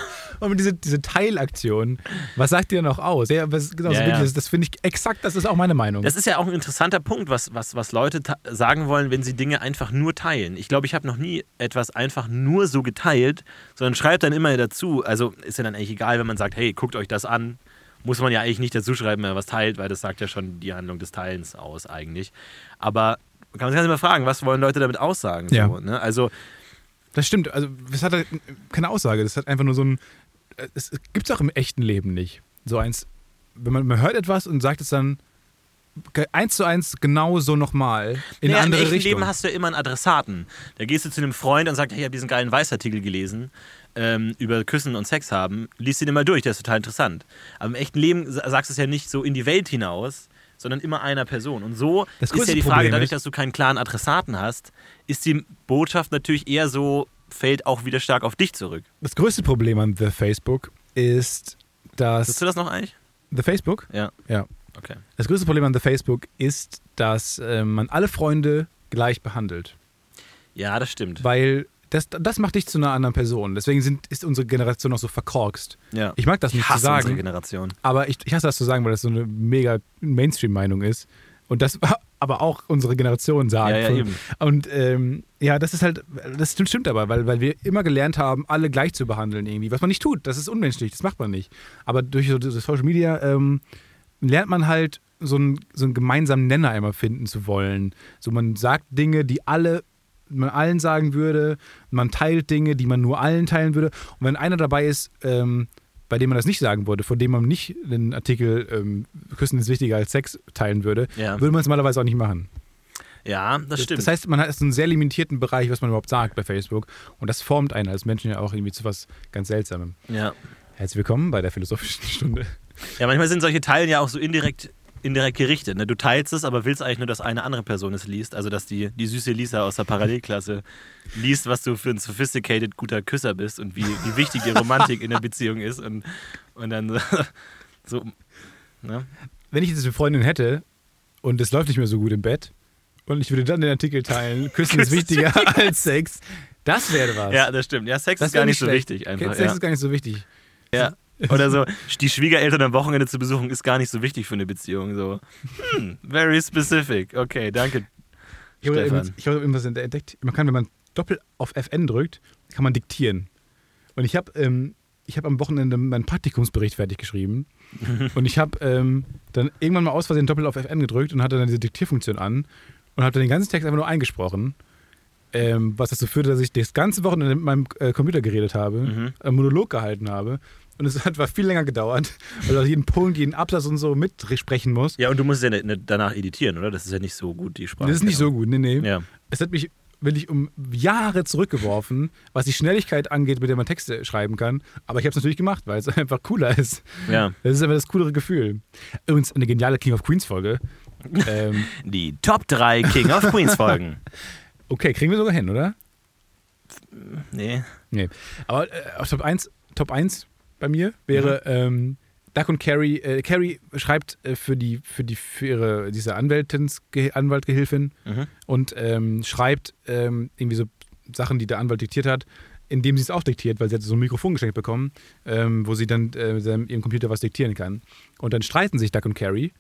Und diese, diese Teilaktion, was sagt ihr noch aus? Ja, was, genau, so Ja, ja. Das, das finde ich exakt, das ist auch meine Meinung. Das ist ja auch ein interessanter Punkt, was, was, was Leute sagen wollen, wenn sie Dinge einfach nur teilen. Ich glaube, ich habe noch nie etwas einfach nur so geteilt, sondern schreibt dann immer dazu. Also ist ja dann eigentlich egal, wenn man sagt, hey, guckt euch das an. Muss man ja eigentlich nicht dazu schreiben, wenn man was teilt, weil das sagt ja schon die Handlung des Teilens aus eigentlich. Aber kann man sich mal fragen, was wollen Leute damit aussagen? Ja. So, ne? Also, Das stimmt. Also, das hat halt keine Aussage. Das hat einfach nur so ein. Es gibt es auch im echten Leben nicht. So eins. Wenn man, man hört etwas und sagt es dann eins zu eins genau so nochmal in naja, eine andere im echten Richtung. Leben hast du ja immer einen Adressaten. Da gehst du zu einem Freund und sagst, hey, ich habe diesen geilen Weißartikel gelesen ähm, über Küssen und Sex haben. Lies den immer durch, der ist total interessant. Aber im echten Leben sa- sagst du es ja nicht so in die Welt hinaus, sondern immer einer Person. Und so Das ist ja die Frage, Problem dadurch, dass du keinen klaren Adressaten hast, ist die Botschaft natürlich eher so, fällt auch wieder stark auf dich zurück. das größte Problem an The Facebook ist, dass. Hast du das noch eigentlich? The Facebook? Ja. Ja. Okay. Das größte Problem an The Facebook ist, dass äh, man alle Freunde gleich behandelt. Ja, das stimmt. Weil das, das macht dich zu einer anderen Person. Deswegen sind, ist unsere Generation auch so verkorkst. Ja. Ich mag das nicht zu hasse unsere sagen, Generation. aber ich, ich hasse das zu sagen, weil das so eine mega Mainstream-Meinung ist. Und das aber auch unsere Generation sagt. Ja, ja. Und ähm, ja, das ist halt, das stimmt, aber, weil, weil wir immer gelernt haben, alle gleich zu behandeln irgendwie. Was man nicht tut, das ist unmenschlich, das macht man nicht. Aber durch so so Social Media ähm, lernt man halt so einen, so einen gemeinsamen Nenner einmal finden zu wollen. So man sagt Dinge, die alle man allen sagen würde, man teilt Dinge, die man nur allen teilen würde. Und wenn einer dabei ist, ähm, bei dem man das nicht sagen würde, von dem man nicht den Artikel ähm, Küssen ist wichtiger als Sex teilen würde, Ja. würde man es normalerweise auch nicht machen. Ja, das stimmt. Das heißt, man hat einen sehr limitierten Bereich, was man überhaupt sagt bei Facebook. Und das formt einen als Menschen ja auch irgendwie zu was ganz Seltsamem. ja. Herzlich willkommen bei der Philosophischen Stunde. Ja, manchmal sind solche Teilen ja auch so indirekt, indirekt gerichtet. Ne? Du teilst es, aber willst eigentlich nur, dass eine andere Person es liest. Also, dass die, die süße Lisa aus der Parallelklasse liest, was du für ein sophisticated guter Küsser bist und wie, wie wichtig die Romantik in der Beziehung ist. Und, und dann so. ne? Wenn ich jetzt eine Freundin hätte und es läuft nicht mehr so gut im Bett und ich würde dann den Artikel teilen, Küssen ist wichtiger als Sex, das wäre was. Ja, das stimmt. Ja, Sex das ist gar nicht so schlecht. wichtig einfach. Sex Ja. ist gar nicht so wichtig. ja. Oder so, die Schwiegereltern am Wochenende zu besuchen, ist gar nicht so wichtig für eine Beziehung. So, hm, very specific. Okay, danke. Ich habe irgendwas, entdeckt. Man kann, wenn man doppelt auf FN drückt, kann man diktieren. Und ich habe ähm, ich habe am Wochenende meinen Praktikumsbericht fertig geschrieben. und ich habe ähm, dann irgendwann mal aus Versehen doppelt auf FN gedrückt und hatte dann diese Diktierfunktion an und habe dann den ganzen Text einfach nur eingesprochen. Ähm, was dazu führte, dass ich das ganze Wochenende mit meinem äh, Computer geredet habe, Mhm. einen Monolog gehalten habe. Und es hat war viel länger gedauert, weil du jeden Punkt, jeden Absatz und so mitsprechen musst. Ja, und du musst ja ne- ne- danach editieren, oder? Das ist ja nicht so gut, die Sprache. Das ist nicht so gut, nee, nee. Ja. Es hat mich wirklich um Jahre zurückgeworfen, was die Schnelligkeit angeht, mit der man Texte schreiben kann. Aber ich habe es natürlich gemacht, weil es einfach cooler ist. ja. Das ist einfach das coolere Gefühl. Übrigens eine geniale King of Queens Folge. ähm, Die Top 3 King of Queens Folgen. okay, kriegen wir sogar hin, oder? Nee. Nee. Aber äh, auf Top 1, Top 1 bei mir wäre ähm, Duck und Carrie. Äh, Carrie schreibt äh, für die, für die, für ihre, diese Anwältins, Anwaltgehilfin Mhm. und ähm, schreibt ähm, irgendwie so Sachen, die der Anwalt diktiert hat, indem sie es auch diktiert, weil sie hat so ein Mikrofon geschenkt bekommen, ähm, wo sie dann äh, mit ihrem Computer was diktieren kann. Und dann streiten sich Duck und Carrie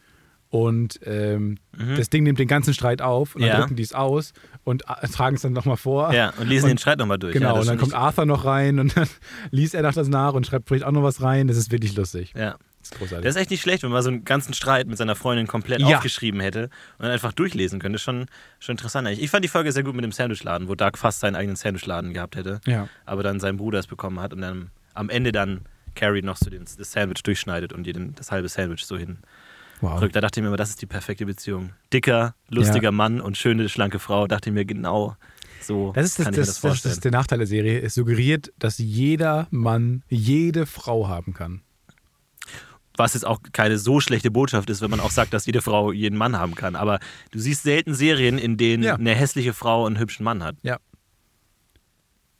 und ähm, Mhm. das Ding nimmt den ganzen Streit auf und dann Ja. drücken die es aus und äh, tragen es dann nochmal vor. Ja, und lesen Und- den Streit nochmal durch. Genau, ja, und dann kommt Arthur noch rein und dann liest er noch das nach und schreibt vielleicht auch noch was rein. Das ist wirklich lustig. Ja. Das ist großartig. Das ist echt nicht schlecht, wenn man so einen ganzen Streit mit seiner Freundin komplett Ja. aufgeschrieben hätte und dann einfach durchlesen könnte. Schon, schon interessant eigentlich. Ich fand die Folge sehr gut mit dem Sandwichladen, wo Doug fast seinen eigenen Sandwichladen gehabt hätte, ja. aber dann sein Bruder es bekommen hat und dann am Ende dann Carrie noch so den, das Sandwich durchschneidet und ihr das halbe Sandwich so hin Wow. drückt. Da dachte ich mir immer, das ist die perfekte Beziehung. Dicker, lustiger Ja. Mann und schöne, schlanke Frau. Dachte ich mir genau so. Das ist, das, kann ich mir das, das das, ist der Nachteil der Serie. Es suggeriert, dass jeder Mann jede Frau haben kann. was jetzt auch keine so schlechte Botschaft ist, wenn man auch sagt, dass jede Frau jeden Mann haben kann. Aber du siehst selten Serien, in denen Ja. eine hässliche Frau einen hübschen Mann hat. Ja.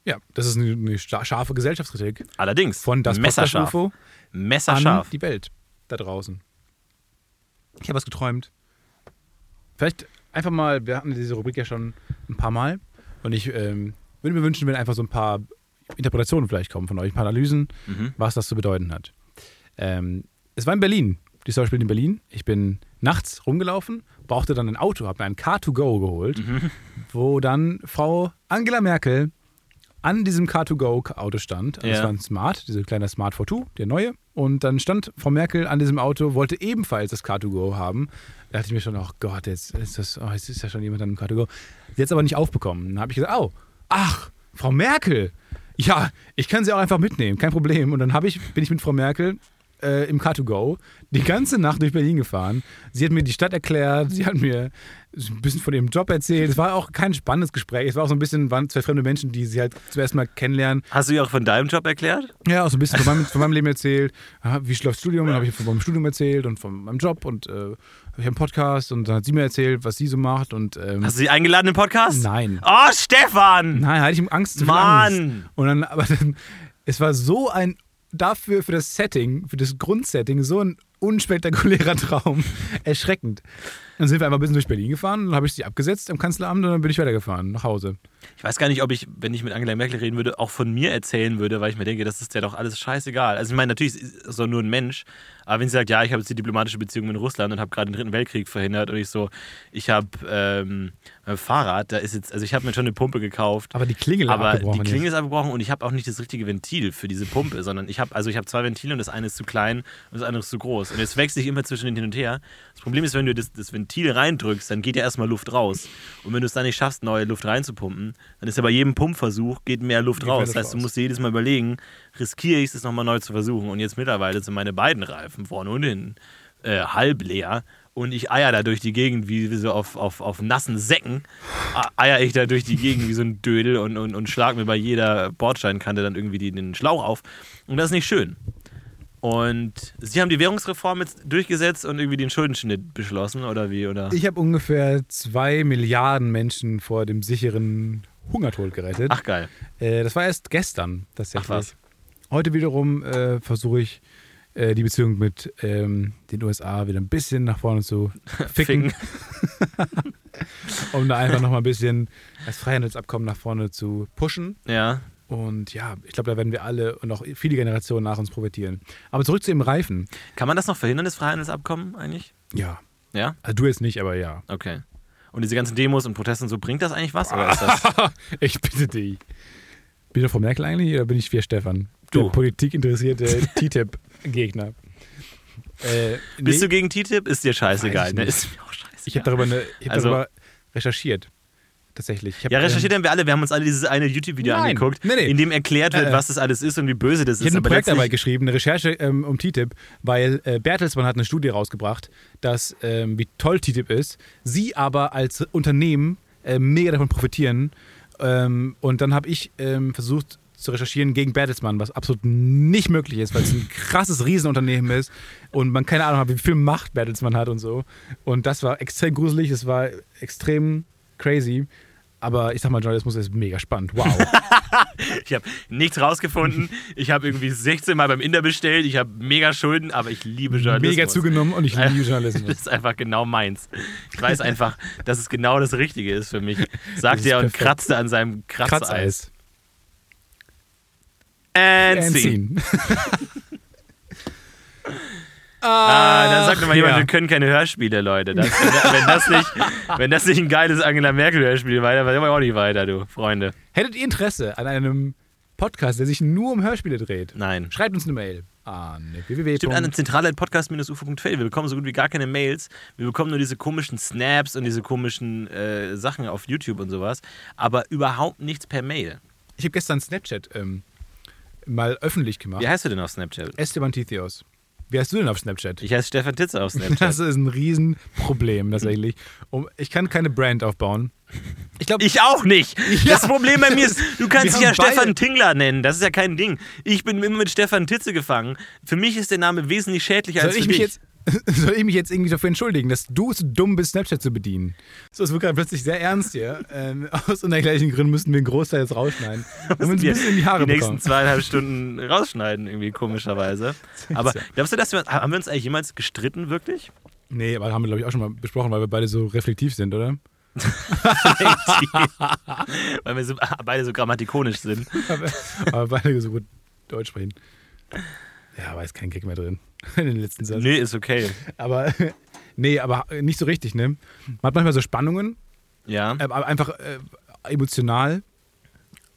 Ja, das ist eine, eine scharfe Gesellschaftskritik Allerdings. von das messerscharf. An Messerscharf. die Welt da draußen. Ich habe was geträumt. Vielleicht einfach mal, wir hatten diese Rubrik ja schon ein paar Mal und ich ähm, würde mir wünschen, wenn einfach so ein paar Interpretationen vielleicht kommen von euch, ein paar Analysen, Mhm. was das zu bedeuten hat. Ähm, es war in Berlin. Die Story spielt in Berlin. Ich bin nachts rumgelaufen, brauchte dann ein Auto, habe mir ein Car2Go geholt, wo dann Frau Angela Merkel an diesem Car2Go-Auto stand. Also Ja. Das war ein Smart, dieser kleine Smart 42, der neue. Und dann stand Frau Merkel an diesem Auto, wollte ebenfalls das Car2Go haben. Da dachte ich mir schon, oh Gott, jetzt ist, das, oh, jetzt ist ja schon jemand an dem Car2Go. Sie hat es aber nicht aufbekommen. Dann habe ich gesagt, oh, ach, Frau Merkel. Ja, ich kann sie auch einfach mitnehmen, kein Problem. Und dann ich, bin ich mit Frau Merkel äh, im Car2Go die ganze Nacht durch Berlin gefahren. Sie hat mir die Stadt erklärt, sie hat mir ein bisschen von ihrem Job erzählt. Es war auch kein spannendes Gespräch. Es war auch so ein bisschen, waren zwei fremde Menschen, die sie halt zuerst mal kennenlernen. Hast du ihr auch von deinem Job erklärt? Ja, auch so ein bisschen von meinem, von meinem Leben erzählt. Wie läuft das Studium? Dann habe ich von meinem Studium erzählt und von meinem Job und äh, ich habe einen Podcast und dann hat sie mir erzählt, was sie so macht. Und, ähm, Hast du sie eingeladen im Podcast? Nein. Oh, Stefan! Nein, hatte ich Angst zu Mann! Angst. Und dann, aber dann, es war so ein, dafür, für das Setting, für das Grundsetting, so ein unspektakulärer Traum. Erschreckend. Dann sind wir einfach ein bisschen durch Berlin gefahren, dann habe ich sie abgesetzt im Kanzleramt und dann bin ich weitergefahren nach Hause. Ich weiß gar nicht, ob ich, wenn ich mit Angela Merkel reden würde, auch von mir erzählen würde, weil ich mir denke, das ist ja doch alles scheißegal. Also ich meine, natürlich ist so nur ein Mensch, aber wenn sie sagt, ja, ich habe jetzt die diplomatische Beziehung mit Russland und habe gerade den Dritten Weltkrieg verhindert und ich so, ich habe ähm, mein Fahrrad, da ist jetzt, also ich habe mir schon eine Pumpe gekauft. Aber die Klingel aber die Klingel ist abgebrochen und ich habe auch nicht das richtige Ventil für diese Pumpe, sondern ich habe, also ich habe zwei Ventile und das eine ist zu klein und das andere ist zu groß. Und jetzt wechsle ich immer zwischen den hin und her. Das Problem ist, wenn du das, das Ventil reindrückst, dann geht ja erstmal Luft raus. Und wenn du es dann nicht schaffst, neue Luft reinzupumpen, dann ist ja bei jedem Pumpversuch geht mehr Luft Geht raus. Das heißt, du musst dir jedes Mal überlegen, riskiere ich es nochmal neu zu versuchen. Und jetzt mittlerweile sind meine beiden Reifen vorne und hinten äh, halb leer. Und ich eier da durch die Gegend wie, wie so auf, auf, auf nassen Säcken. Eier ich da durch die Gegend wie so ein Dödel und, und, und schlag mir bei jeder Bordsteinkante dann irgendwie die, den Schlauch auf. Und das ist nicht schön. Und sie haben die Währungsreform jetzt durchgesetzt und irgendwie den Schuldenschnitt beschlossen, oder wie? Oder? Ich habe ungefähr zwei Milliarden Menschen vor dem sicheren Hungertod gerettet. Ach geil. Äh, das war erst gestern tatsächlich. Ach was. Heute wiederum äh, versuche ich äh, die Beziehung mit ähm, den USA wieder ein bisschen nach vorne zu ficken, Ficken. um da einfach nochmal ein bisschen das Freihandelsabkommen nach vorne zu pushen. Ja. Und ja, ich glaube, da werden wir alle und auch viele Generationen nach uns profitieren. Aber zurück zu dem Reifen. Kann man das noch verhindern, das Freihandelsabkommen eigentlich? Ja. Ja? Also du jetzt nicht, aber ja. Okay. Und diese ganzen Demos und Proteste und so, bringt das eigentlich was? Oder ist das Ich bitte dich. Bin ich Frau Merkel eigentlich oder bin ich wie Stefan? Du. Der politikinteressierte TTIP-Gegner. Äh, Bist nee, du gegen TTIP? Ist dir scheißegal, ne? Ist mir auch scheißegal. Ich habe darüber, eine, ich hab Also- darüber recherchiert. Tatsächlich. Ich ja, recherchiert haben wir alle. Wir haben uns alle dieses eine YouTube-Video angeguckt, Nee, nee. in dem erklärt wird, Äh, äh. was das alles ist und wie böse das Ich ist. habe eine Aber Projektarbeit letztlich, geschrieben, eine Recherche ähm, um TTIP, weil äh, Bertelsmann hat eine Studie rausgebracht, dass ähm, wie toll TTIP ist, sie aber als Unternehmen äh, mega davon profitieren. Ähm, und dann habe ich ähm, versucht zu recherchieren gegen Bertelsmann, was absolut nicht möglich ist, weil es ein krasses Riesenunternehmen ist und man keine Ahnung hat, wie viel Macht Bertelsmann hat und so. Und das war extrem gruselig, das war extrem crazy. Aber ich sag mal, Journalismus ist mega spannend. Wow. ich habe nichts rausgefunden. Ich habe irgendwie 16 Mal beim Inder bestellt. Ich habe mega Schulden, aber ich liebe Journalismus. mega zugenommen und ich liebe Das Journalismus. ist einfach genau meins. Ich weiß einfach, dass es genau das Richtige ist für mich. Sagt ist er und kratzte an seinem Kratzeis. Kratzeis. And And scene. scene. Ah, da sagt immer jemand, ja. wir können keine Hörspiele, Leute. Das, wenn, das nicht, wenn das nicht ein geiles Angela Merkel-Hörspiel war, dann war ich auch nicht weiter, du, Freunde. Hättet ihr Interesse an einem Podcast, der sich nur um Hörspiele dreht? Nein. Schreibt uns eine Mail an www. Stimmt, an zentrale.podcast-ufo.fail. Wir bekommen so gut wie gar keine Mails. Wir bekommen nur diese komischen Snaps und diese komischen äh, Sachen auf YouTube und sowas. Aber überhaupt nichts per Mail. Ich habe gestern Snapchat ähm, mal öffentlich gemacht. Wie heißt du denn auf Snapchat? Esteban Tithios. Wie heißt du denn auf Snapchat? Ich heiße Stefan Titze auf Snapchat. Das ist ein Riesenproblem tatsächlich. Um, ich kann keine Brand aufbauen. Ich glaube, Ich auch nicht. Ja. Das Problem bei mir ist, du kannst dich ja beide- Stefan Tingler nennen. Das ist ja kein Ding. Ich bin immer mit Stefan Titze gefangen. Für mich ist der Name wesentlich schädlicher soll als ich für mich dich. jetzt soll ich mich jetzt irgendwie dafür entschuldigen, dass du zu dumm bist, Snapchat zu bedienen? So, es wird gerade plötzlich sehr ernst hier. Ähm, aus unerklärlichen Gründen müssten wir einen Großteil jetzt rausschneiden. Und uns ein wir bisschen in die Haare die nächsten bekommen. zweieinhalb Stunden rausschneiden, irgendwie komischerweise. Aber glaubst du, dass wir, haben wir uns eigentlich jemals gestritten, wirklich? Nee, aber haben wir, glaube ich, auch schon mal besprochen, weil wir beide so reflektiv sind, oder? Weil wir so, beide so grammatikonisch sind. aber, aber beide so gut Deutsch sprechen. Ja, aber ist kein Gag mehr drin. In den letzten Satz. Nee, ist okay. Aber, nee, aber nicht so richtig, ne? Man hat manchmal so Spannungen, Ja. äh, aber einfach äh, emotional.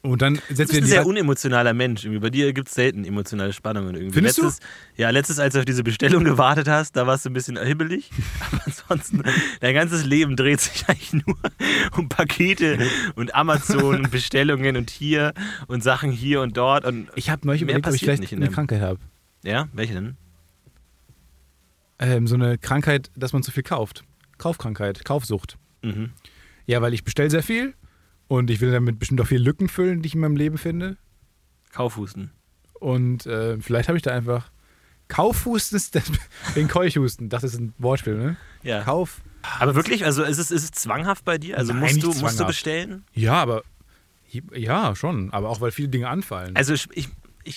Und dann Du setzt bist ihr ein sehr unemotionaler Mensch. Irgendwie bei dir gibt es selten emotionale Spannungen. Irgendwie. Findest du? letztes, Ja, letztes, als du auf diese Bestellung gewartet hast, da warst du ein bisschen hibbelig. Aber ansonsten, dein ganzes Leben dreht sich eigentlich nur um Pakete und Amazon und Bestellungen und hier und Sachen hier und dort. Und Ich habe neulich überlegt, ob ich vielleicht eine Krankheit habe. ja, welche denn? Ähm, so eine Krankheit, dass man zu viel kauft. Kaufkrankheit, Kaufsucht. Mhm. Ja, weil ich bestelle sehr viel und ich will damit bestimmt auch viele Lücken füllen, die ich in meinem Leben finde. Kaufhusten. Und äh, vielleicht habe ich da einfach Kaufhusten ist wegen Keuchhusten. Das ist ein Wortspiel, ne? Ja. Kauf. Aber wirklich, also ist es, ist es zwanghaft bei dir? Also Nein, musst, du, musst du bestellen? Ja, aber ja, schon. Aber auch weil viele Dinge anfallen. Also ich, ich,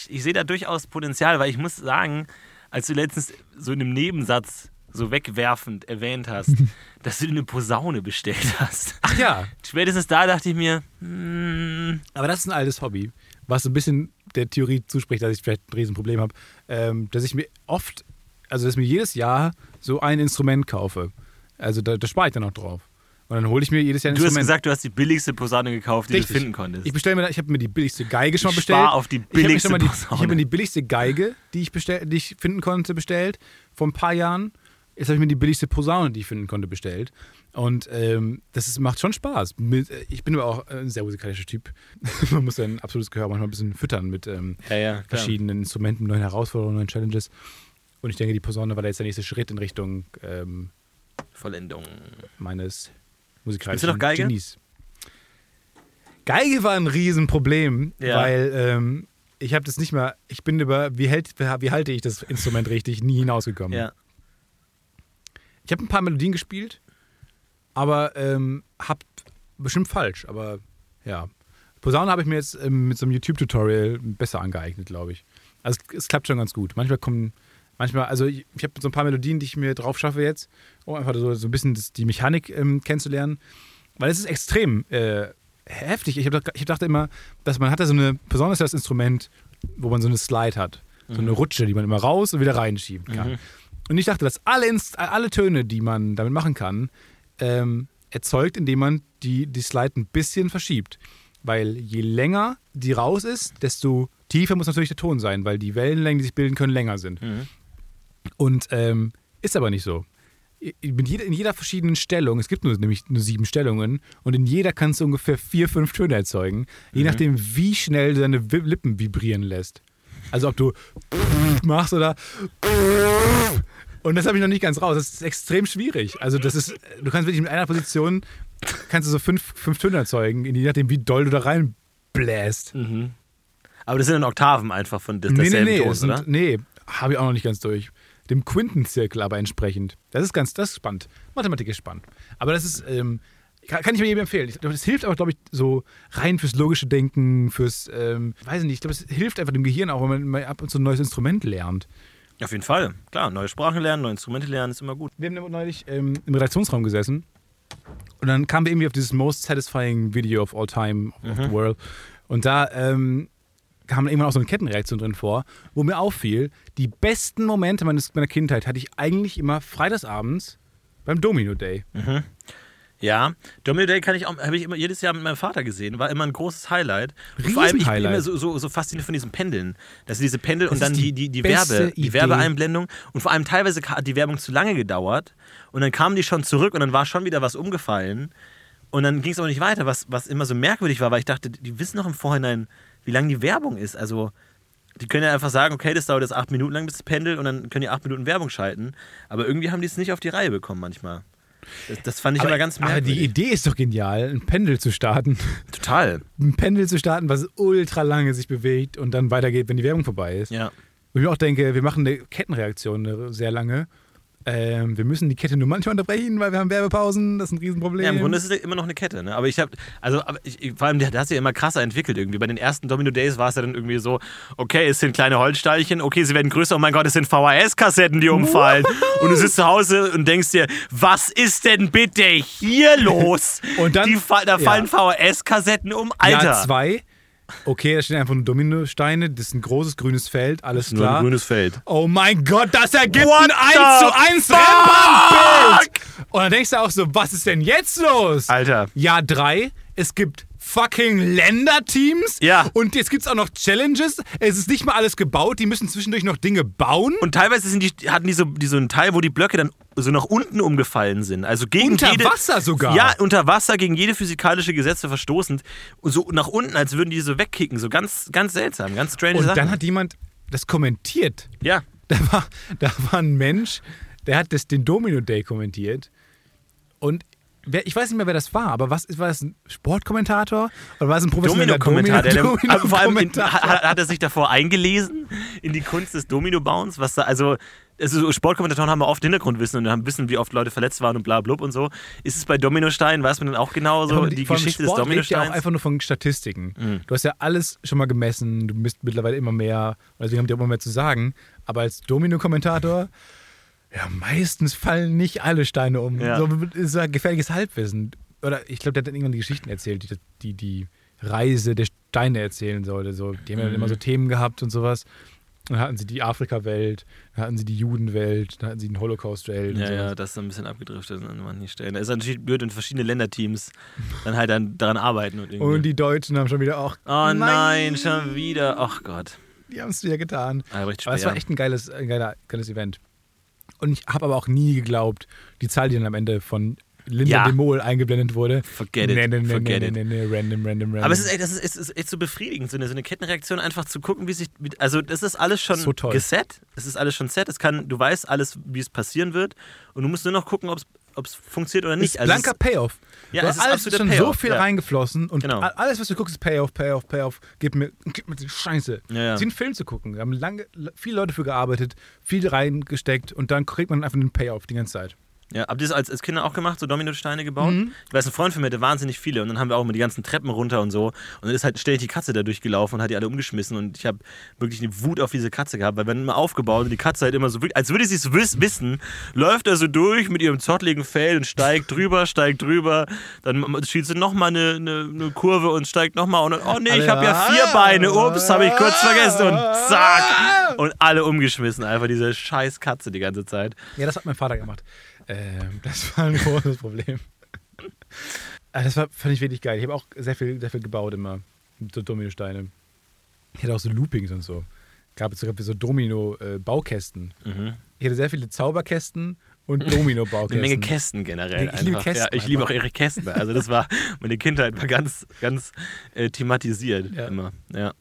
ich sehe da durchaus Potenzial, weil ich muss sagen, als du letztens so in einem Nebensatz so wegwerfend erwähnt hast, dass du dir eine Posaune bestellt hast. Ach ja, Spätestens da dachte ich mir, hm, aber das ist ein altes Hobby, was so ein bisschen der Theorie zuspricht, dass ich vielleicht ein Riesenproblem habe, ähm, dass ich mir oft, also dass ich mir jedes Jahr so ein Instrument kaufe. Also da, da spare ich dann auch drauf. Und dann hole ich mir jedes Jahr ein du hast Instrument. gesagt, du hast die billigste Posaune gekauft, die Richtig. du finden konntest. Ich bestelle mir, ich habe mir die billigste Geige schon mal Ich bestellt. spar auf die ich habe mir, billigste mal die, ich Posaune. habe mir die billigste Geige, die ich, bestell, die ich finden konnte, bestellt. Vor ein paar Jahren. Jetzt habe ich mir die billigste Posaune, die ich finden konnte, bestellt. Und ähm, das ist, macht schon Spaß. Äh, ich bin aber auch ein sehr musikalischer Typ. Man muss sein absolutes Gehör manchmal ein bisschen füttern mit ähm, ja, ja, verschiedenen Instrumenten, neuen Herausforderungen, neuen Challenges. Und ich denke, die Posaune war da jetzt der nächste Schritt in Richtung ähm, Vollendung. meines musikalischen Willst du noch Geige? Genies. Geige war ein Riesenproblem, Ja. weil ähm, ich habe das nicht mal, ich bin über, wie, hält, wie halte ich das Instrument richtig, nie hinausgekommen. Ja. Ich habe ein paar Melodien gespielt, aber ähm, hab bestimmt falsch, aber ja. Posaune habe ich mir jetzt ähm, mit so einem YouTube-Tutorial besser angeeignet, glaube ich. Also es, es klappt schon ganz gut. Manchmal kommen, manchmal, also ich, ich habe so ein paar Melodien, die ich mir drauf schaffe jetzt, um einfach so, so ein bisschen das, die Mechanik ähm, kennenzulernen. Weil es ist extrem äh, heftig. Ich, hab, ich dachte immer, dass man hat da so eine, besonders das Instrument, wo man so eine Slide hat. So eine Rutsche, die man immer raus und wieder reinschieben kann. Mhm. Und ich dachte, dass alle, Inst alle Töne, die man damit machen kann, ähm, erzeugt, indem man die, die Slide ein bisschen verschiebt. Weil je länger die raus ist, desto tiefer muss natürlich der Ton sein, weil die Wellenlängen, die sich bilden können, länger sind. Mhm. Und ähm, ist aber nicht so. In jeder, in jeder verschiedenen Stellung, es gibt nur, nämlich nur sieben Stellungen, und in jeder kannst du ungefähr vier, fünf Töne erzeugen, je nachdem, wie schnell du deine Lippen vibrieren lässt. Also ob du machst oder und das habe ich noch nicht ganz raus. Das ist extrem schwierig. Also das ist, du kannst wirklich mit einer Position kannst du so fünf, fünf Töne erzeugen, je nachdem, wie doll du da reinbläst. Mhm. Aber das sind dann Oktaven einfach von des, Nee, nee, nee, es sind, oder? nee, habe ich auch noch nicht ganz durch. Dem Quintenzirkel aber entsprechend. Das ist ganz, das ist spannend. Mathematik ist spannend. Aber das ist, ähm, kann, kann ich mir jedem empfehlen. Ich glaube, das hilft aber, glaube ich, so rein fürs logische Denken, fürs, ähm, weiß ich nicht, ich glaube, es hilft einfach dem Gehirn auch, wenn man ab und zu ein neues Instrument lernt. Auf jeden Fall. Klar, neue Sprachen lernen, neue Instrumente lernen ist immer gut. Wir haben neulich ähm, im Redaktionsraum gesessen und dann kamen wir irgendwie auf dieses Most Satisfying Video of All Time of the World. Und da ähm, kam irgendwann auch so eine Kettenreaktion drin vor, wo mir auffiel, die besten Momente meines, meiner Kindheit hatte ich eigentlich immer freitagsabends beim Domino Day. Ja, Domino Day kann ich auch, habe ich immer jedes Jahr mit meinem Vater gesehen, war immer ein großes Highlight. Und vor allem, ich bin immer so, so, so fasziniert von diesen Pendeln. Dass diese Pendel Das und dann die, die die, Werbe, die. Werbeeinblendung. Und vor allem teilweise hat die Werbung zu lange gedauert. Und dann kamen die schon zurück und dann war schon wieder was umgefallen. Und dann ging es aber nicht weiter, was, was immer so merkwürdig war, weil ich dachte, die wissen noch im Vorhinein, wie lang die Werbung ist. Also, die können ja einfach sagen, okay, das dauert jetzt acht Minuten lang bis es pendelt und dann können die acht Minuten Werbung schalten. Aber irgendwie haben die es nicht auf die Reihe bekommen manchmal. Das, das fand ich immer ganz aber merkwürdig. die Idee ist doch genial, ein Pendel zu starten. Total. Ein Pendel zu starten, was ultra lange sich bewegt und dann weitergeht, wenn die Werbung vorbei ist. Ja. Wo ich mir auch denke, wir machen eine Kettenreaktion eine sehr lange. Ähm, wir müssen die Kette nur manchmal unterbrechen, weil wir haben Werbepausen. Das ist ein Riesenproblem. Ja, im Grunde ist es immer noch eine Kette, ne? Aber ich habe, also, aber ich, vor allem, der, der hat sich ja immer krasser entwickelt irgendwie. Bei den ersten Domino Days war es ja dann irgendwie so, okay, es sind kleine Holzsteilchen, okay, sie werden größer, oh mein Gott, es sind VHS-Kassetten, die umfallen. und du sitzt zu Hause und denkst dir, was ist denn bitte hier los? Und dann- die, da ja. fallen VHS-Kassetten um, Alter. Jahr zwei. Okay, da stehen einfach nur Dominosteine. Das ist ein großes grünes Feld, alles Nur ein klar. grünes Feld. Oh mein Gott, das ergibt What ein 1 the zu 1 fuck? Rennbahnbild. Und dann denkst du auch so, was ist denn jetzt los? Alter. Jahr 3, es gibt fucking Länderteams. Ja. Und jetzt gibt's auch noch Challenges. Es ist nicht mal alles gebaut. Die müssen zwischendurch noch Dinge bauen. Und teilweise sind die, hatten die so, die so einen Teil, wo die Blöcke dann so nach unten umgefallen sind. Also gegen Unter jede, Wasser sogar. Ja, unter Wasser gegen jede physikalische Gesetze verstoßend. Und so nach unten, als würden die so wegkicken. So ganz, ganz seltsam, ganz strange Und Sachen. dann hat jemand das kommentiert. ja. Da war, da war ein Mensch, der hat das, den Domino Day kommentiert. Und wer, ich weiß nicht mehr, wer das war, aber was war das ein Sportkommentator? Oder war es ein professioneller Domino-Kommentar. Der- Domino, der- Vor allem in, Domino hat, hat er sich davor eingelesen in die Kunst des Domino-Bauens, was da, also, also so Sportkommentatoren haben ja oft Hintergrundwissen und haben wissen, wie oft Leute verletzt waren und bla blub und so. Ist es bei Dominostein, weiß man dann auch genau so Vor die allem Geschichte des lebt ja auch Dominosteins? einfach nur von Statistiken. Mhm. Du hast ja alles schon mal gemessen, du misst mittlerweile immer mehr, deswegen haben die auch immer mehr zu sagen. Aber als Domino-Kommentator, ja, meistens fallen nicht alle Steine um. Ja. So ist ja gefährliches Halbwissen. Oder ich glaube, der hat dann irgendwann die Geschichten erzählt, die die, die Reise der Steine erzählen sollte. So, die haben ja dann Mhm. immer so Themen gehabt und sowas. Dann hatten sie die Afrika-Welt, dann hatten sie die Judenwelt, dann hatten sie den Holocaust-Welt. Ja, ja, das ist so ein bisschen abgedriftet an manchen Stellen. Da ist natürlich blöd, wenn verschiedene Länderteams dann halt dann daran arbeiten. Und, irgendwie. Und die Deutschen haben schon wieder auch. oh nein, schon wieder. Ach Gott. Die haben es wieder getan. Albrecht Aber es war echt ein geiles, ein geiler, geiles Event. Und ich habe aber auch nie geglaubt, die Zahl, die dann am Ende von Linda Ja. de Mol eingeblendet wurde. Forget it, Nee, nee, nee, forget nee, it. nee, nee, random, random, random. Aber es ist echt, das ist, es ist echt so befriedigend, so eine, so eine Kettenreaktion, einfach zu gucken, wie sich. Also, das ist alles schon So geset. Es ist alles schon set. Es kann, du weißt alles, wie es passieren wird. Und du musst nur noch gucken, ob es funktioniert oder nicht. ist Also, blanker Payoff. Ja, es ist alles absoluter schon Payoff, so viel ja. reingeflossen und Genau. alles, was du guckst, ist Payoff, Payoff, Payoff. Gib mir, gib mir die Scheiße. Ja, ja. Es ist wie ein Film zu gucken. Da haben lange, viele Leute für gearbeitet, viel reingesteckt und dann kriegt man einfach den Payoff die ganze Zeit. Ja, habt ihr das als, als Kinder auch gemacht, so Dominosteine gebaut? Mhm. Ich weiß, ein Freund von mir hatte wahnsinnig viele und dann haben wir auch mal die ganzen Treppen runter und so. Und dann ist halt ständig die Katze da durchgelaufen und hat die alle umgeschmissen und ich habe wirklich eine Wut auf diese Katze gehabt, weil wir haben immer aufgebaut und die Katze halt immer so, wirklich- als würde sie es wiss- wissen, läuft er so durch mit ihrem zottligen Fell und steigt drüber, steigt drüber, dann schießt sie nochmal eine, eine, eine Kurve und steigt nochmal und dann, oh nee, ich habe ja vier Beine, ups, habe ich kurz vergessen und zack und alle umgeschmissen, einfach diese scheiß Katze die ganze Zeit. Ja, das hat mein Vater gemacht. Ähm, das war ein großes Problem. Ah, Das war, fand ich wirklich geil. Ich habe auch sehr viel, sehr viel gebaut immer. So Dominosteine. Ich hatte auch so Loopings und so. Gab es sogar so Domino-Baukästen. Mhm. Ich hatte sehr viele Zauberkästen und Domino-Baukästen. Eine Menge Kästen generell. Ich liebe. Kästen ja, ich liebe auch ihre Kästen. Also das war meine Kindheit war ganz, ganz äh, thematisiert Ja. immer. Ja.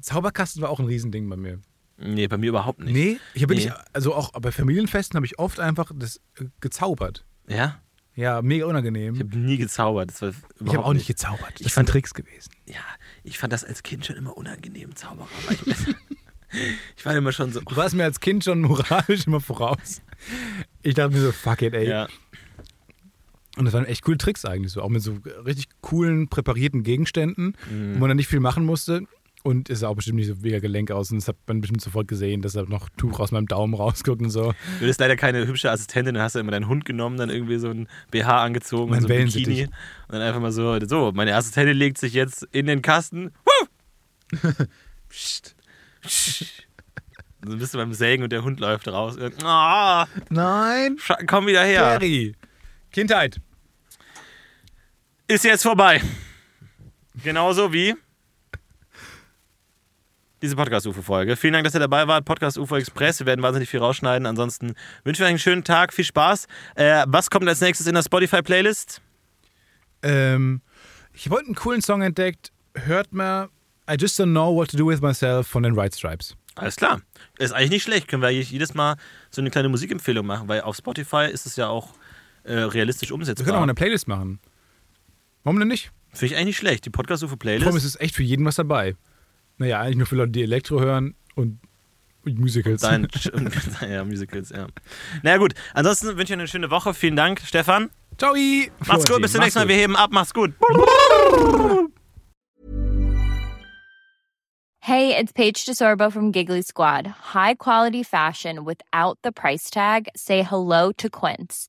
Zauberkasten war auch ein Riesending bei mir. Nee, bei mir überhaupt nicht. Nee, ich habe Nee. nicht, also auch bei Familienfesten habe ich oft einfach das äh, gezaubert. Ja? Ja, mega unangenehm. Ich habe nie gezaubert. Das war Ich habe auch nicht gezaubert. Das Ich fand- Tricks gewesen. Ja, ich fand das als Kind schon immer unangenehm, Zauberer. Ich, ich war immer schon so. Du warst mir als Kind schon moralisch immer voraus. Ich dachte mir so, fuck it, ey. Ja. Und das waren echt coole Tricks eigentlich so. Auch mit so richtig coolen, präparierten Gegenständen, Mhm. wo man dann nicht viel machen musste. Und es sah auch bestimmt nicht so mega gelenk aus. Und das hat man bestimmt sofort gesehen, dass da noch Tuch aus meinem Daumen rausguckt und so. Du bist leider keine hübsche Assistentin, dann hast du immer deinen Hund genommen, dann irgendwie so ein BH angezogen und so ein. Bikini. Und dann einfach mal so, so, meine Assistentin legt sich jetzt in den Kasten. Woo! Psst. Dann bist du beim Sägen und der Hund läuft raus. Ah, Nein, komm wieder her. Terry. Kindheit. Ist jetzt vorbei. Genauso wie diese Podcast-UFO-Folge. Vielen Dank, dass ihr dabei wart. Podcast UFO Express. Wir werden wahnsinnig viel rausschneiden. Ansonsten wünschen wir euch einen schönen Tag. Viel Spaß. Äh, was kommt als nächstes in der Spotify-Playlist? Ähm, ich habe heute einen coolen Song entdeckt. Hört mal I Just Don't Know What to Do With Myself von den White Stripes. Alles klar. Ist eigentlich nicht schlecht. Können wir eigentlich jedes Mal so eine kleine Musikempfehlung machen, weil auf Spotify ist es ja auch äh, realistisch Wir können auch umsetzbar. eine Playlist machen. Warum denn nicht? Finde ich eigentlich nicht schlecht. Die Podcast UFO Vor allem Playlist. ist es echt für jeden was dabei. Naja, eigentlich nur für Leute, die Elektro hören und Musicals. Dein, ja, Musicals, ja. Na gut, ansonsten wünsche ich euch eine schöne Woche. Vielen Dank, Stefan. Ciao! Macht's gut, bis zum nächsten Mal. Wir heben ab. Macht's gut. Hey, it's Paige DeSorbo from Giggly Squad. High quality fashion without the price tag. Say hello to Quince.